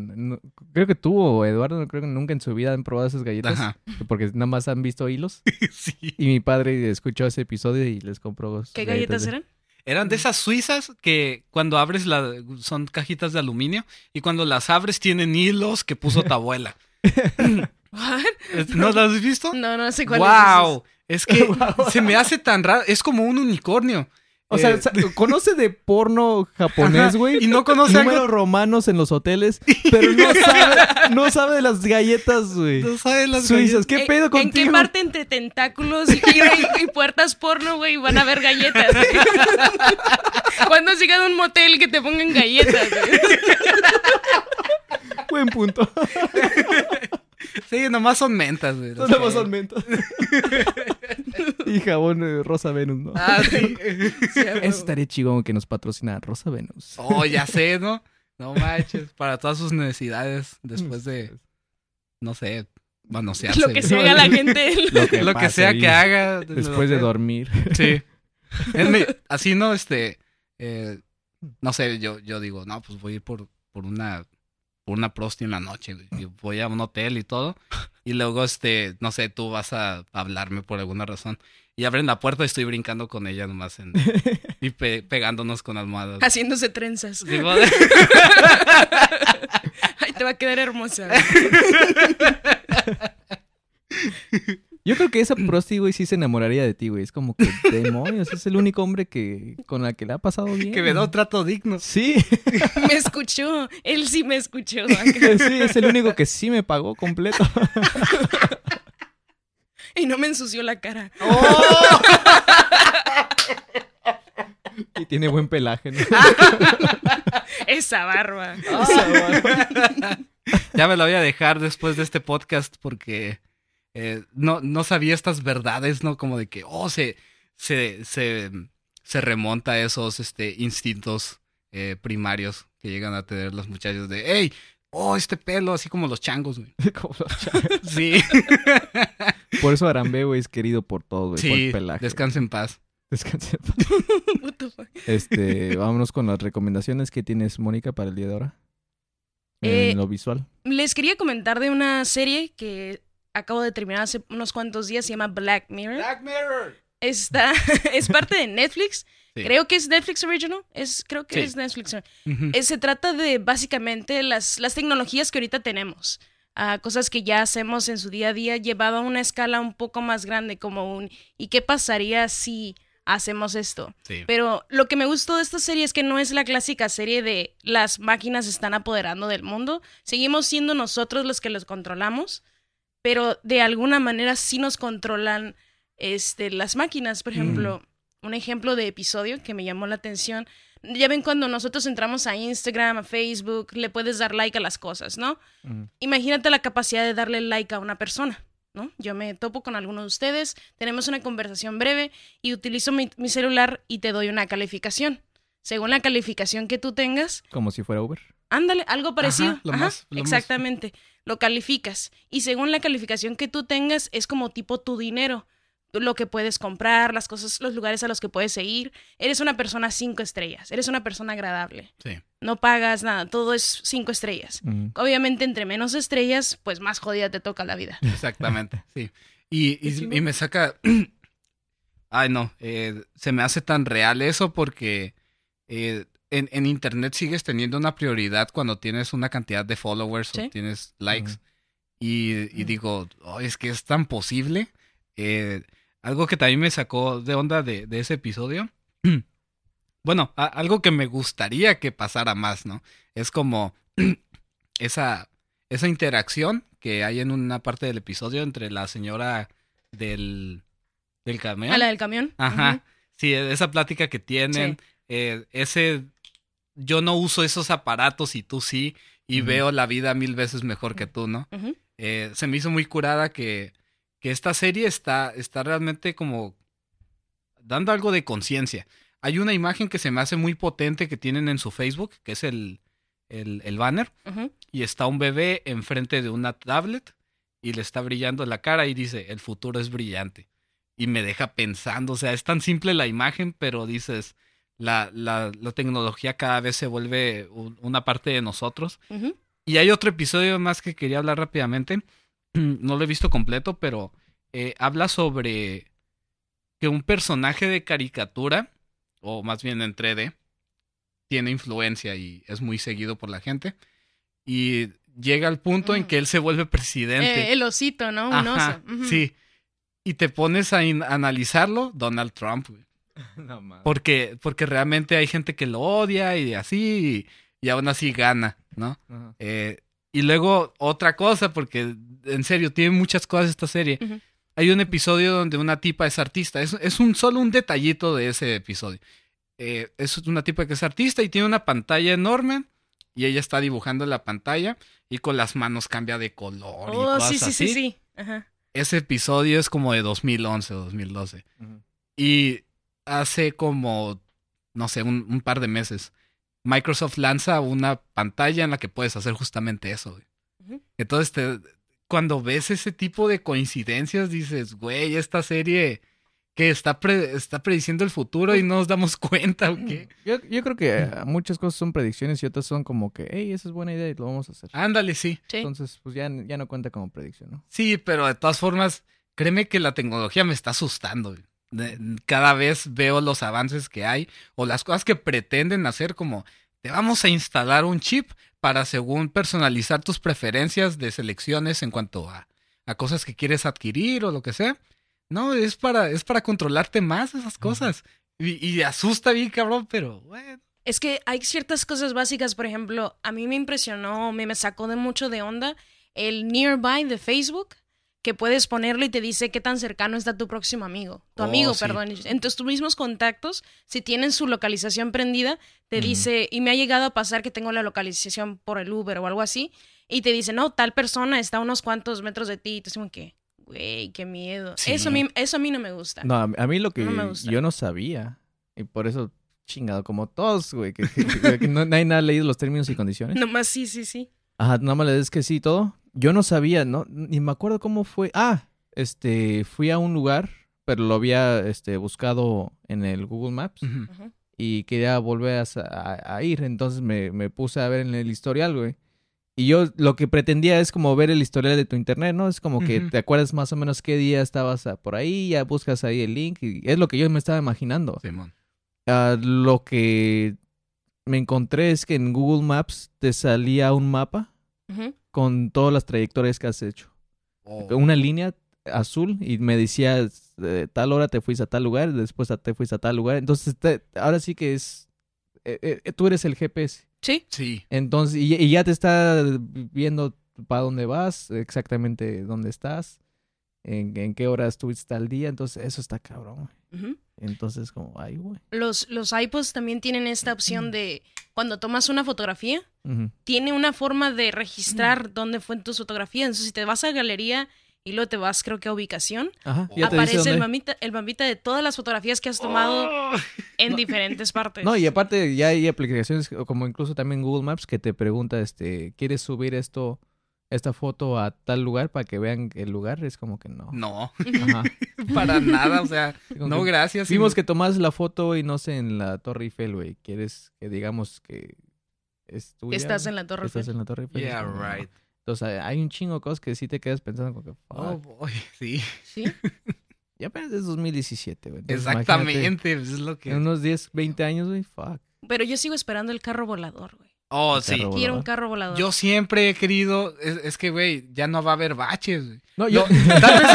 Speaker 1: creo que tú o Eduardo, creo que nunca en su vida han probado esas galletas. Porque nada más han visto hilos. *laughs*
Speaker 2: sí.
Speaker 1: Y mi padre escuchó ese episodio y les compró.
Speaker 3: ¿Qué galletas, eran?
Speaker 2: Eran de esas suizas que cuando abres la son cajitas de aluminio y cuando las abres tienen hilos que puso tu abuela. *laughs* ¿No las has visto?
Speaker 3: No, no sé cuál
Speaker 2: wow. es. Es que *laughs* se me hace tan raro. Es como un unicornio.
Speaker 1: O sea, eh, conoce de porno japonés, güey.
Speaker 2: Y no conoce
Speaker 1: números romanos en los hoteles, *laughs* pero no sabe, no sabe de las galletas, güey.
Speaker 2: No sabe de las
Speaker 1: suizas. ¿Qué pedo contigo?
Speaker 3: ¿En qué parte entre tentáculos y, puertas porno, güey, van a ver galletas? *laughs* ¿Cuándo has llegado a un motel que te pongan galletas? Güey?
Speaker 1: Buen punto. *laughs*
Speaker 2: Sí, nomás son mentas, güey.
Speaker 1: Nomás son mentas. *laughs* y jabón eh, Rosa Venus, ¿no?
Speaker 2: Ah, sí. *laughs*
Speaker 1: Eso estaría chingón que nos patrocina Rosa Venus.
Speaker 2: Oh, ya *laughs* sé, ¿no? No manches. Para todas sus necesidades después de, no sé, manosearse.
Speaker 3: Lo que se haga la gente.
Speaker 2: Lo que, sea que haga.
Speaker 1: Después de dormir.
Speaker 2: Sí. así, ¿no? Este, eh, no sé, yo, yo digo, no, pues voy a ir por, por una por una prosti en la noche, Y voy a un hotel y todo. Y luego, este, no sé, tú vas a hablarme por alguna razón. Y abren la puerta y estoy brincando con ella nomás. En, *laughs* y pegándonos con almohadas.
Speaker 3: Haciéndose trenzas. *laughs* *laughs* Ay, te va a quedar hermosa.
Speaker 1: Yo creo que esa *clears throat* prosti, güey, sí se enamoraría de ti, güey. Es como que, demonios, es el único hombre que con la que le ha pasado bien.
Speaker 2: Que me da un trato digno.
Speaker 1: Sí. *laughs*
Speaker 3: me escuchó. Él sí me escuchó. *laughs*
Speaker 1: sí, es el único que sí me pagó completo. *laughs*
Speaker 3: y no me ensució la cara.
Speaker 2: ¡Oh!
Speaker 1: y tiene buen pelaje, ¿no?
Speaker 3: Esa barba.
Speaker 2: Esa barba. ya me la voy a dejar después de este podcast porque eh, no, no sabía estas verdades, ¿no? Como de que, oh, se, se, se, se remonta a esos este, instintos eh, primarios que llegan a tener los muchachos de, hey, oh, este pelo, así como los changos, güey. *laughs*
Speaker 1: como los changos. *laughs*
Speaker 2: Sí. *laughs*
Speaker 1: por eso Arambe, güey, es querido por todos, güey,
Speaker 2: sí,
Speaker 1: por el pelaje.
Speaker 2: descansa en paz.
Speaker 1: Descansa en paz. este, vámonos con las recomendaciones que tienes, Mónica, para el día de ahora. en eh, lo visual.
Speaker 3: Les quería comentar de una serie que acabo de terminar hace unos cuantos días, se llama Black Mirror.
Speaker 2: Black Mirror.
Speaker 3: Está, *laughs* es parte de Netflix. Creo que es Netflix Original. Es, creo que es Netflix. Eh, se trata de básicamente las, las tecnologías que ahorita tenemos. a cosas que ya hacemos en su día a día, llevado a una escala un poco más grande, como un ¿y qué pasaría si hacemos esto? Pero lo que me gustó de esta serie es que no es la clásica serie de las máquinas están apoderando del mundo. Seguimos siendo nosotros los que los controlamos, pero de alguna manera sí nos controlan este, las máquinas. Por ejemplo, un ejemplo de episodio que me llamó la atención. Ya ven cuando nosotros entramos a Instagram, a Facebook, le puedes dar like a las cosas, ¿no? Imagínate la capacidad de darle like a una persona, ¿no? Yo me topo con alguno de ustedes, tenemos una conversación breve y utilizo mi, celular y te doy una calificación. Según la calificación que tú tengas.
Speaker 1: Como si fuera Uber.
Speaker 3: Ándale, algo parecido. exactamente. Lo calificas. Y según la calificación que tú tengas, es como tipo tu dinero lo que puedes comprar, las cosas, los lugares a los que puedes ir. Eres una persona cinco estrellas, eres una persona agradable.
Speaker 2: Sí.
Speaker 3: No pagas nada, todo es cinco estrellas. Obviamente, entre menos estrellas, pues más jodida te toca la vida.
Speaker 2: Exactamente, sí. Y, y, me saca... *clears throat* Ay, no, eh, se me hace tan real eso porque eh, en, en, Internet sigues teniendo una prioridad cuando tienes una cantidad de followers o tienes likes. y, y, digo, oh, es que es tan posible. Eh, algo que también me sacó de onda de, ese episodio. *clears throat* bueno, algo que me gustaría que pasara más, ¿no? Es como *clears throat* esa, esa interacción que hay en una parte del episodio entre la señora del, del camión.
Speaker 3: ¿A ah, la del camión?
Speaker 2: Ajá. Sí, esa plática que tienen. Eh, ese. Yo no uso esos aparatos y tú sí. Y veo la vida mil veces mejor que tú, ¿no? Eh, se me hizo muy curada que que esta serie está, está realmente como dando algo de conciencia. Hay una imagen que se me hace muy potente que tienen en su Facebook, que es el, el, banner, y está un bebé enfrente de una tablet y le está brillando la cara y dice, el futuro es brillante. Y me deja pensando, o sea, es tan simple la imagen, pero dices, la, la, la tecnología cada vez se vuelve una parte de nosotros. Y hay otro episodio más que quería hablar rápidamente, *clears throat* no lo he visto completo, pero eh, habla sobre que un personaje de caricatura, o más bien en 3D, tiene influencia y es muy seguido por la gente. Y llega al punto en mm. que él se vuelve presidente.
Speaker 3: Eh, el osito, ¿no? Un oso.
Speaker 2: Sí. Y te pones a analizarlo, Donald Trump, *laughs* porque, porque realmente hay gente que lo odia y así, y, aún así gana, ¿no? Eh, y luego otra cosa, porque en serio, tiene muchas cosas esta serie. Hay un episodio donde una tipa es artista. Es, un solo un detallito de ese episodio. Eh, es una tipa que es artista y tiene una pantalla enorme. Y ella está dibujando la pantalla y con las manos cambia de color y oh, cosas sí, sí, Sí, sí, Ese episodio es como de 2011 o 2012. Y hace como, no sé, un, par de meses, Microsoft lanza una pantalla en la que puedes hacer justamente eso. Entonces te, cuando ves ese tipo de coincidencias, dices, güey, esta serie que está, está prediciendo el futuro y no nos damos cuenta o qué.
Speaker 1: Yo, creo que muchas cosas son predicciones y otras son como que, hey, esa es buena idea y lo vamos a hacer.
Speaker 2: Ándale, sí.
Speaker 1: Entonces, pues ya, ya no cuenta como predicción, ¿no?
Speaker 2: Sí, pero de todas formas, créeme que la tecnología me está asustando. Cada vez veo los avances que hay o las cosas que pretenden hacer como, te vamos a instalar un chip para según personalizar tus preferencias de selecciones en cuanto a, a cosas que quieres adquirir o lo que sea. No, es para, es para controlarte más esas cosas. Y, y, asusta bien, cabrón, pero bueno.
Speaker 3: Es que hay ciertas cosas básicas, por ejemplo, a mí me impresionó, me, me sacó de mucho de onda el Nearby de Facebook que puedes ponerlo y te dice qué tan cercano está tu próximo amigo. Tu oh, amigo, perdón. Entonces, tus mismos contactos, si tienen su localización prendida, te dice, y me ha llegado a pasar que tengo la localización por el Uber o algo así, y te dice, no, tal persona está a unos cuantos metros de ti, y tú como que, güey, qué miedo. Eso, a mí, eso a mí no me gusta.
Speaker 1: No, a mí lo que yo no sabía, y por eso chingado, como todos, güey, que, no, nadie ha leído los términos y condiciones. *laughs*
Speaker 3: Nomás sí, sí, sí.
Speaker 1: Ajá, nomás le des que sí todo. Yo no sabía, no, ni me acuerdo cómo fue. Ah, este, fui a un lugar, pero lo había este, buscado en el Google Maps y quería volver a, ir. Entonces me, me, puse a ver en el historial, güey. y yo lo que pretendía es como ver el historial de tu internet, ¿no? Es como que te acuerdas más o menos qué día estabas ah, por ahí, ya buscas ahí el link y es lo que yo me estaba imaginando.
Speaker 2: Simón.
Speaker 1: Ah, lo que me encontré es que en Google Maps te salía un mapa con todas las trayectorias que has hecho. Oh. Una línea azul y me decía tal hora te fuiste a tal lugar, después te fuiste a tal lugar. Entonces, ahora sí que es, eh, eh, tú eres el GPS.
Speaker 3: Sí.
Speaker 2: Sí.
Speaker 1: Entonces, y, ya te está viendo para dónde vas, exactamente dónde estás, en, qué hora estuviste al día. Entonces, eso está cabrón. Entonces, como, ay, güey.
Speaker 3: Los, los iPods también tienen esta opción de cuando tomas una fotografía, tiene una forma de registrar dónde fue en tu fotografía. Entonces, si te vas a galería y luego te vas, creo que a ubicación, aparece el mamita, el mamita de todas las fotografías que has tomado oh. en *laughs* diferentes partes.
Speaker 1: No, y aparte ya hay aplicaciones como incluso también Google Maps que te pregunta, este, ¿quieres subir esto, esta foto a tal lugar para que vean el lugar? Es como que no.
Speaker 2: No, *laughs* para nada, o sea, *laughs* no gracias.
Speaker 1: Vimos que tomas la foto y no sé, en la Torre Eiffel, güey, ¿quieres que digamos que es tuya?
Speaker 3: Estás en la Torre
Speaker 1: Eiffel. Estás en la Torre Eiffel.
Speaker 2: Yeah, right.
Speaker 1: Entonces hay un chingo de cosas que sí te quedas pensando como que...
Speaker 2: Oh, boy, *laughs* sí.
Speaker 3: ¿Sí?
Speaker 1: ya apenas es 2017, güey.
Speaker 2: Exactamente, pues, es lo que...
Speaker 1: En unos 10, 20 años, güey, fuck.
Speaker 3: Pero yo sigo esperando el carro volador, güey.
Speaker 2: Oh, sí.
Speaker 3: Quiero un carro volador.
Speaker 2: Yo siempre he querido, es, que, güey, ya no va a haber baches, güey. No, yo... *laughs* tal vez,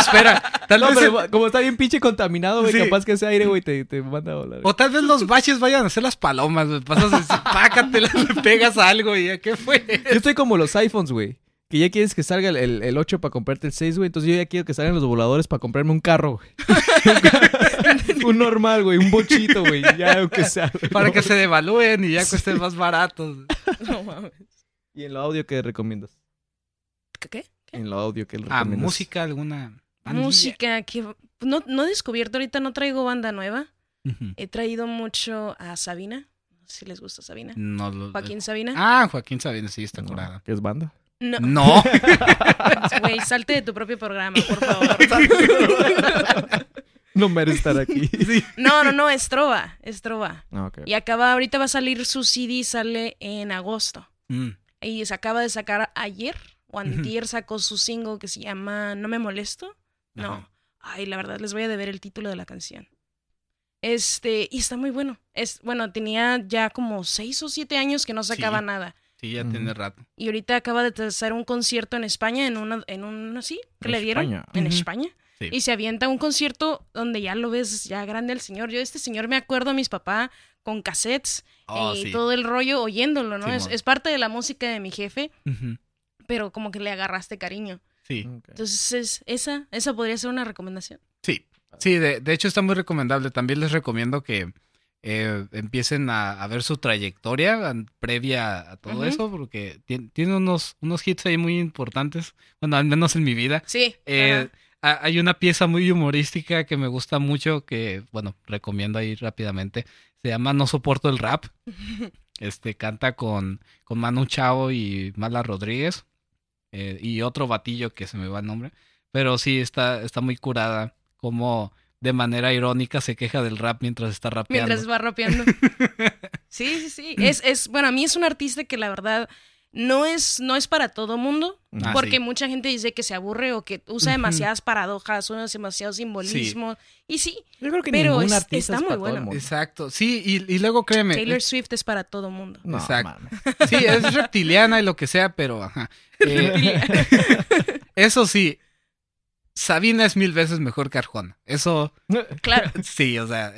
Speaker 2: espera, tal
Speaker 1: vez... Pero, como está bien pinche contaminado, güey, capaz que ese aire, güey, te, te, manda a volar.
Speaker 2: O tal vez los baches vayan a ser las palomas, güey. Pasas, *laughs* pácate, le pegas algo y ya, ¿qué fue?
Speaker 1: Yo estoy como los iPhones, güey que ya quieres que salga el, el, 8 para comprarte el 6, güey. Entonces yo ya quiero que salgan los voladores para comprarme un carro, güey. *laughs* un normal, güey. Un bochito, güey. Ya, aunque sea.
Speaker 2: Para que se devalúen y ya cuesten más baratos. *laughs*
Speaker 3: No mames.
Speaker 1: ¿Y en lo audio qué recomiendas?
Speaker 3: ¿Qué?
Speaker 1: En lo audio qué
Speaker 2: recomiendas. Ah, música, alguna.
Speaker 3: Música que. No, no he descubierto ahorita, no traigo banda nueva. He traído mucho a Sabina. No sé si les gusta Sabina.
Speaker 2: No lo...
Speaker 3: Joaquín Sabina.
Speaker 2: Ah, Joaquín Sabina, sí, está curada.
Speaker 1: ¿Qué es banda?
Speaker 3: No.
Speaker 2: No. *laughs*
Speaker 3: Güey, salte de tu propio programa, por favor. *laughs*
Speaker 1: no merece estar aquí.
Speaker 3: No, no, no, es Trova. Es Trova.
Speaker 1: Ah,
Speaker 3: y acaba, ahorita va a salir su CD, sale en agosto. Mm. Y se acaba de sacar ayer, o antier sacó su single que se llama No me molesto. No. Ay, la verdad, les voy a deber el título de la canción. Este, y está muy bueno. Es, bueno, tenía ya como seis o siete años que no sacaba nada.
Speaker 2: Sí, ya tiene rato.
Speaker 3: Y ahorita acaba de hacer un concierto en España, en una, en un, así, que le dieron en España. Y se avienta un concierto donde ya lo ves ya grande el señor. Yo este señor me acuerdo a mis papás con cassettes oh, y todo el rollo oyéndolo, ¿no? es, parte de la música de mi jefe, pero como que le agarraste cariño.
Speaker 2: Sí.
Speaker 3: Entonces, esa, esa podría ser una recomendación.
Speaker 2: Sí, sí, de, de hecho está muy recomendable. También les recomiendo que eh, empiecen a, ver su trayectoria previa a todo eso, porque tiene, unos, unos hits ahí muy importantes, bueno, al menos en mi vida.
Speaker 3: Sí.
Speaker 2: Eh, hay una pieza muy humorística que me gusta mucho, que, bueno, recomiendo ahí rápidamente. Se llama No soporto el rap. *laughs* Este canta con, con Manu Chao y Mala Rodríguez. Eh, y otro batillo que se me va el nombre. Pero sí, está, está muy curada. Como de manera irónica se queja del rap mientras está rapeando.
Speaker 3: Mientras va rapeando. *laughs* sí, sí, sí. Es, es, bueno, a mí es un artista que la verdad no es, no es para todo mundo, ah, porque mucha gente dice que se aburre o que usa demasiadas paradojas, usa demasiado simbolismo. Y sí,
Speaker 1: Yo creo que
Speaker 3: pero
Speaker 1: está
Speaker 3: muy bueno.
Speaker 2: Exacto, sí, y, luego créeme.
Speaker 3: Taylor Swift es para todo mundo.
Speaker 2: Exacto. Sí, es reptiliana y lo que sea, pero ajá. *laughs* Eh, *laughs* eso sí, Sabina es mil veces mejor que Arjona. Eso. *laughs*
Speaker 3: Claro. *laughs*
Speaker 2: Sí, o sea,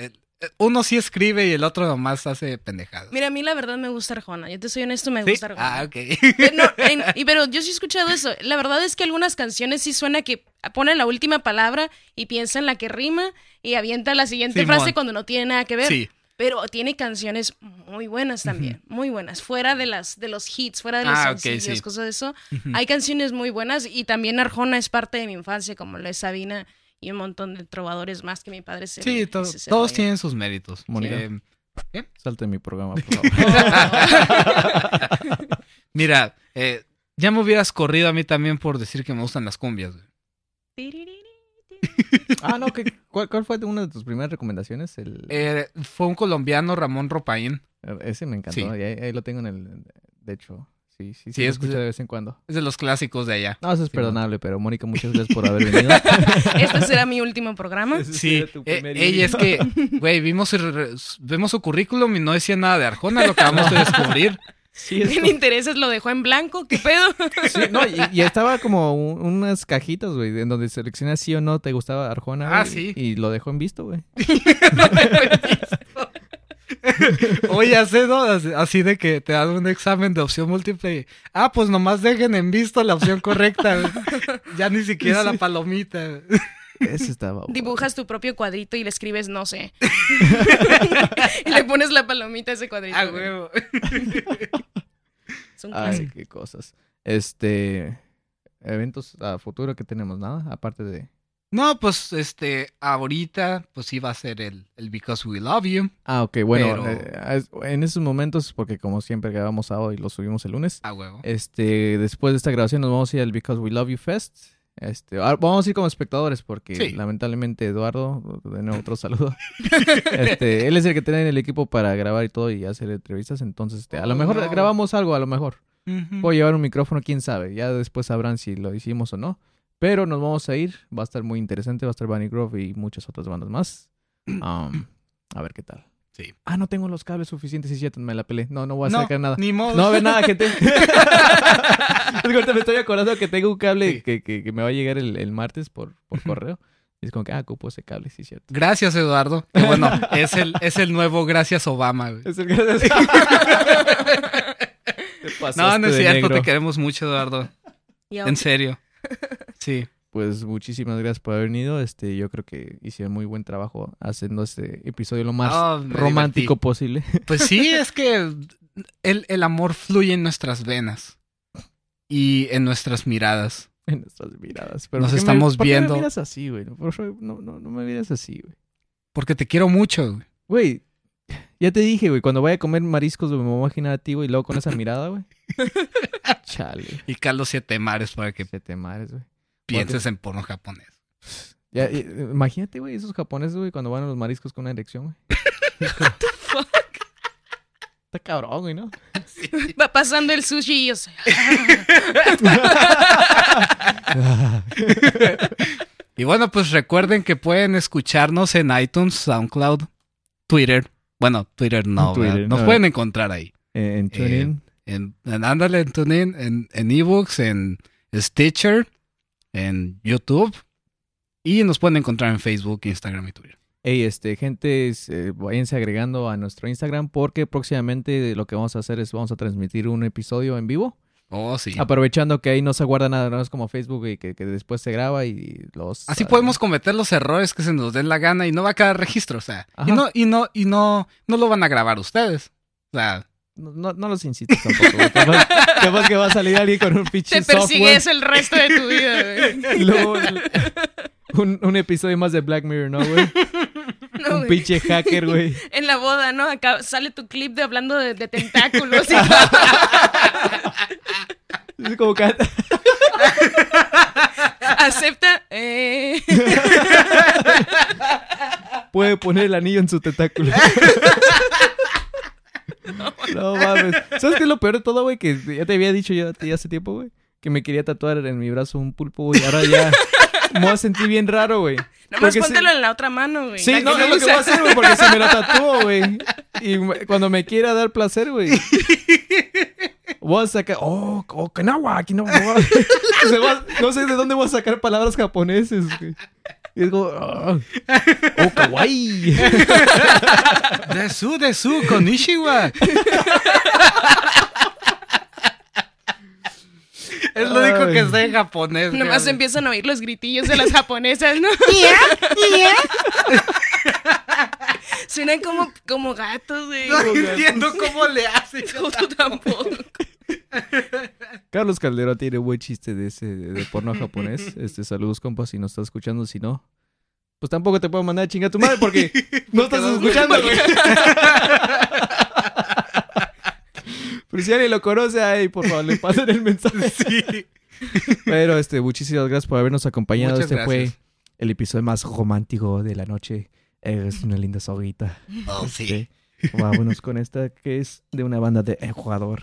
Speaker 2: uno sí escribe y el otro nomás hace pendejadas.
Speaker 3: Mira, a mí la verdad me gusta Arjona. Yo te soy honesto, me gusta Arjona.
Speaker 2: Ah, ok.
Speaker 3: Pero, *laughs* y, pero yo sí he escuchado eso. La verdad es que algunas canciones sí suena que ponen la última palabra y piensa en la que rima y avienta la siguiente frase cuando no tiene nada que ver. Sí. Pero tiene canciones muy buenas también, muy buenas. Fuera de las de los hits, fuera de los ah, sencillos, cosas de eso. Hay canciones muy buenas y también Arjona es parte de mi infancia, como lo es Sabina y un montón de trovadores más que mi padre se
Speaker 2: Sí, todos tienen sus méritos.
Speaker 1: Eh, ¿Qué? Salte mi programa, por *laughs* favor.
Speaker 2: Mira, eh, ya me hubieras corrido a mí también por decir que me gustan las cumbias.
Speaker 1: Ah, no, cuál, fue una de tus primeras recomendaciones? El...
Speaker 2: Eh, fue un colombiano, Ramón Ropaín.
Speaker 1: Ese me encantó, ahí, lo tengo en el... De hecho, Sí, sí, sí, escucha de vez en cuando.
Speaker 2: Es de los clásicos de allá.
Speaker 1: No, eso es perdonable, pero Mónica, muchas gracias por *laughs* haber venido.
Speaker 3: este será mi último programa.
Speaker 2: Sí, eh, ella es que, *laughs* güey, vimos, vemos su currículum y no decía nada de Arjona, lo acabamos de descubrir. *laughs*
Speaker 3: Sí, *laughs* intereses, lo dejó en blanco, ¿qué pedo? *laughs*
Speaker 1: Sí, no, y, estaba como unas cajitas, güey, en donde seleccionas sí o no te gustaba Arjona.
Speaker 2: Ah, sí.
Speaker 1: Y lo dejó en visto, güey. *laughs*
Speaker 2: Oye, hace ¿no? Así de que te dan un examen de opción múltiple. ah, pues nomás dejen en visto la opción correcta. ya ni siquiera la palomita.
Speaker 1: Ese estaba.
Speaker 3: Dibujas tu propio cuadrito y le escribes no sé. *laughs* y le pones la palomita a ese cuadrito.
Speaker 2: Ah, huevo. *laughs*
Speaker 3: Son Ay,
Speaker 1: qué cosas. Este. Eventos a futuro que tenemos nada, aparte de
Speaker 2: no, pues este, ahorita, pues iba a ser el, el Because We Love You.
Speaker 1: Ah, ok, bueno, eh, en esos momentos, porque como siempre grabamos a hoy, lo subimos el lunes.
Speaker 2: Ah, huevo.
Speaker 1: Este, después de esta grabación nos vamos a ir al Because We Love You Fest. Este, ah, vamos a ir como espectadores porque lamentablemente Eduardo, de nuevo otro saludo. *laughs* este, él es el que tiene el equipo para grabar y todo y hacer entrevistas, entonces este, a lo oh, mejor grabamos algo, a lo mejor. Voy a llevar un micrófono, quién sabe, ya después sabrán si lo hicimos o no. Pero nos vamos a ir. Va a estar muy interesante. Va a estar Bunny Grove y muchas otras bandas más. *clears throat* Um, a ver qué tal.
Speaker 2: Sí.
Speaker 1: Ah, no tengo los cables suficientes y ya me la pelé. No, no voy a sacar nada.
Speaker 2: Ni modo.
Speaker 1: No ver nada, gente. *laughs* me estoy acordando que tengo un cable que, que, me va a llegar el, el martes por, por correo. Y es como que, ah, ocupo ese cable, sí, cierto.
Speaker 2: Gracias, Eduardo. bueno, es el, es el nuevo Gracias Obama, güey.
Speaker 1: Es el Gracias *laughs*
Speaker 2: No, no es cierto, te queremos mucho, Eduardo. En serio. Sí.
Speaker 1: Pues muchísimas gracias por haber venido. Este, yo creo que hicieron muy buen trabajo haciendo este episodio lo más ah, romántico posible. *laughs*
Speaker 2: Pues sí, es que el, amor fluye en nuestras venas y en nuestras miradas.
Speaker 1: En nuestras miradas. Pero
Speaker 2: Nos estamos viendo.
Speaker 1: no me miras así, güey? No, no, no me miras así, güey.
Speaker 2: Porque te quiero mucho, güey.
Speaker 1: Güey, ya te dije, güey, cuando vaya a comer mariscos, me voy a imaginar a ti, güey, y luego con esa *laughs* mirada, güey. *laughs* Chale.
Speaker 2: Y Carlos Siete Mares para que
Speaker 1: Siete Mares, güey.
Speaker 2: Pienses en porno japonés.
Speaker 1: Ya, imagínate, güey, esos japoneses, güey, cuando van a los mariscos con una erección, güey. *laughs* Está cabrón, güey, ¿no? *laughs*
Speaker 3: Va pasando el sushi y yo sé. *laughs*
Speaker 2: y bueno, pues recuerden que pueden escucharnos en iTunes, SoundCloud, Twitter. Bueno, Twitter no, nos pueden encontrar ahí.
Speaker 1: En TuneIn.
Speaker 2: en, en, ándale, en TuneIn, en, en ebooks, en Stitcher, en YouTube. Y nos pueden encontrar en Facebook, Instagram y Twitter.
Speaker 1: Hey, este, gente, eh, váyanse agregando a nuestro Instagram porque próximamente lo que vamos a hacer es vamos a transmitir un episodio en vivo.
Speaker 2: Oh, sí.
Speaker 1: Aprovechando que ahí no se guarda nada, no es como Facebook y que, después se graba y los...
Speaker 2: Así podemos cometer los errores que se nos den la gana y no va a quedar registro, o sea. Y no, y no, y no, no lo van a grabar ustedes. O sea...
Speaker 1: No, no, los incites tampoco. Capaz, que va a salir alguien con un pinche
Speaker 3: Te persigues el resto de tu vida, *laughs* güey.
Speaker 1: Luego, un, un episodio más de Black Mirror, ¿no, güey? *laughs* un pinche hacker, güey.
Speaker 3: En la boda, ¿no? Acá sale tu clip de hablando de, tentáculos.
Speaker 1: Y *laughs* es como que...
Speaker 3: Acepta. Eh.
Speaker 1: Puede poner el anillo en su tentáculo. No, mames. ¿Sabes qué es lo peor de todo, güey? Que ya te había dicho yo hace tiempo, güey. Que me quería tatuar en mi brazo un pulpo, y Ahora ya me voy a sentir bien raro, güey.
Speaker 3: Nomás póntelo en la otra mano, güey.
Speaker 1: Sí, no, es lo que voy a hacer, güey, porque se me lo *laughs* tatúo, güey. Y cuando me quiera dar placer, güey. Voy a sacar. Oh, oh Kanawa, aquí no. *laughs* no sé de dónde voy a sacar palabras japoneses, güey. Y es como. Oh, oh kawaii. *laughs*
Speaker 2: Desu, desu, konnichiwa. Es lo único que sé en japonés.
Speaker 3: Nomás empiezan a oír los gritillos de las japonesas, ¿no? *laughs* Suenan como, como gatos, güey.
Speaker 2: No entiendo cómo le hacen. *laughs*
Speaker 3: Tampoco. *laughs*
Speaker 1: Carlos Caldero tiene buen chiste de ese de porno japonés. *laughs* Este, saludos, compas, si nos estás escuchando. Si no, pues tampoco te puedo mandar a chingar a tu madre porque *laughs* no estás escuchando, güey. Pero si alguien lo conoce, ahí, por favor, le pasen el mensaje. Sí. Pero, este, muchísimas gracias por habernos acompañado. este fue el episodio más romántico de la noche. Es una linda soguita.
Speaker 2: Oh, sí.
Speaker 1: Este, vámonos con esta que es de una banda de Ecuador.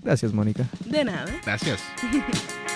Speaker 1: Gracias, Mónica.
Speaker 3: De nada.
Speaker 4: Gracias. *laughs*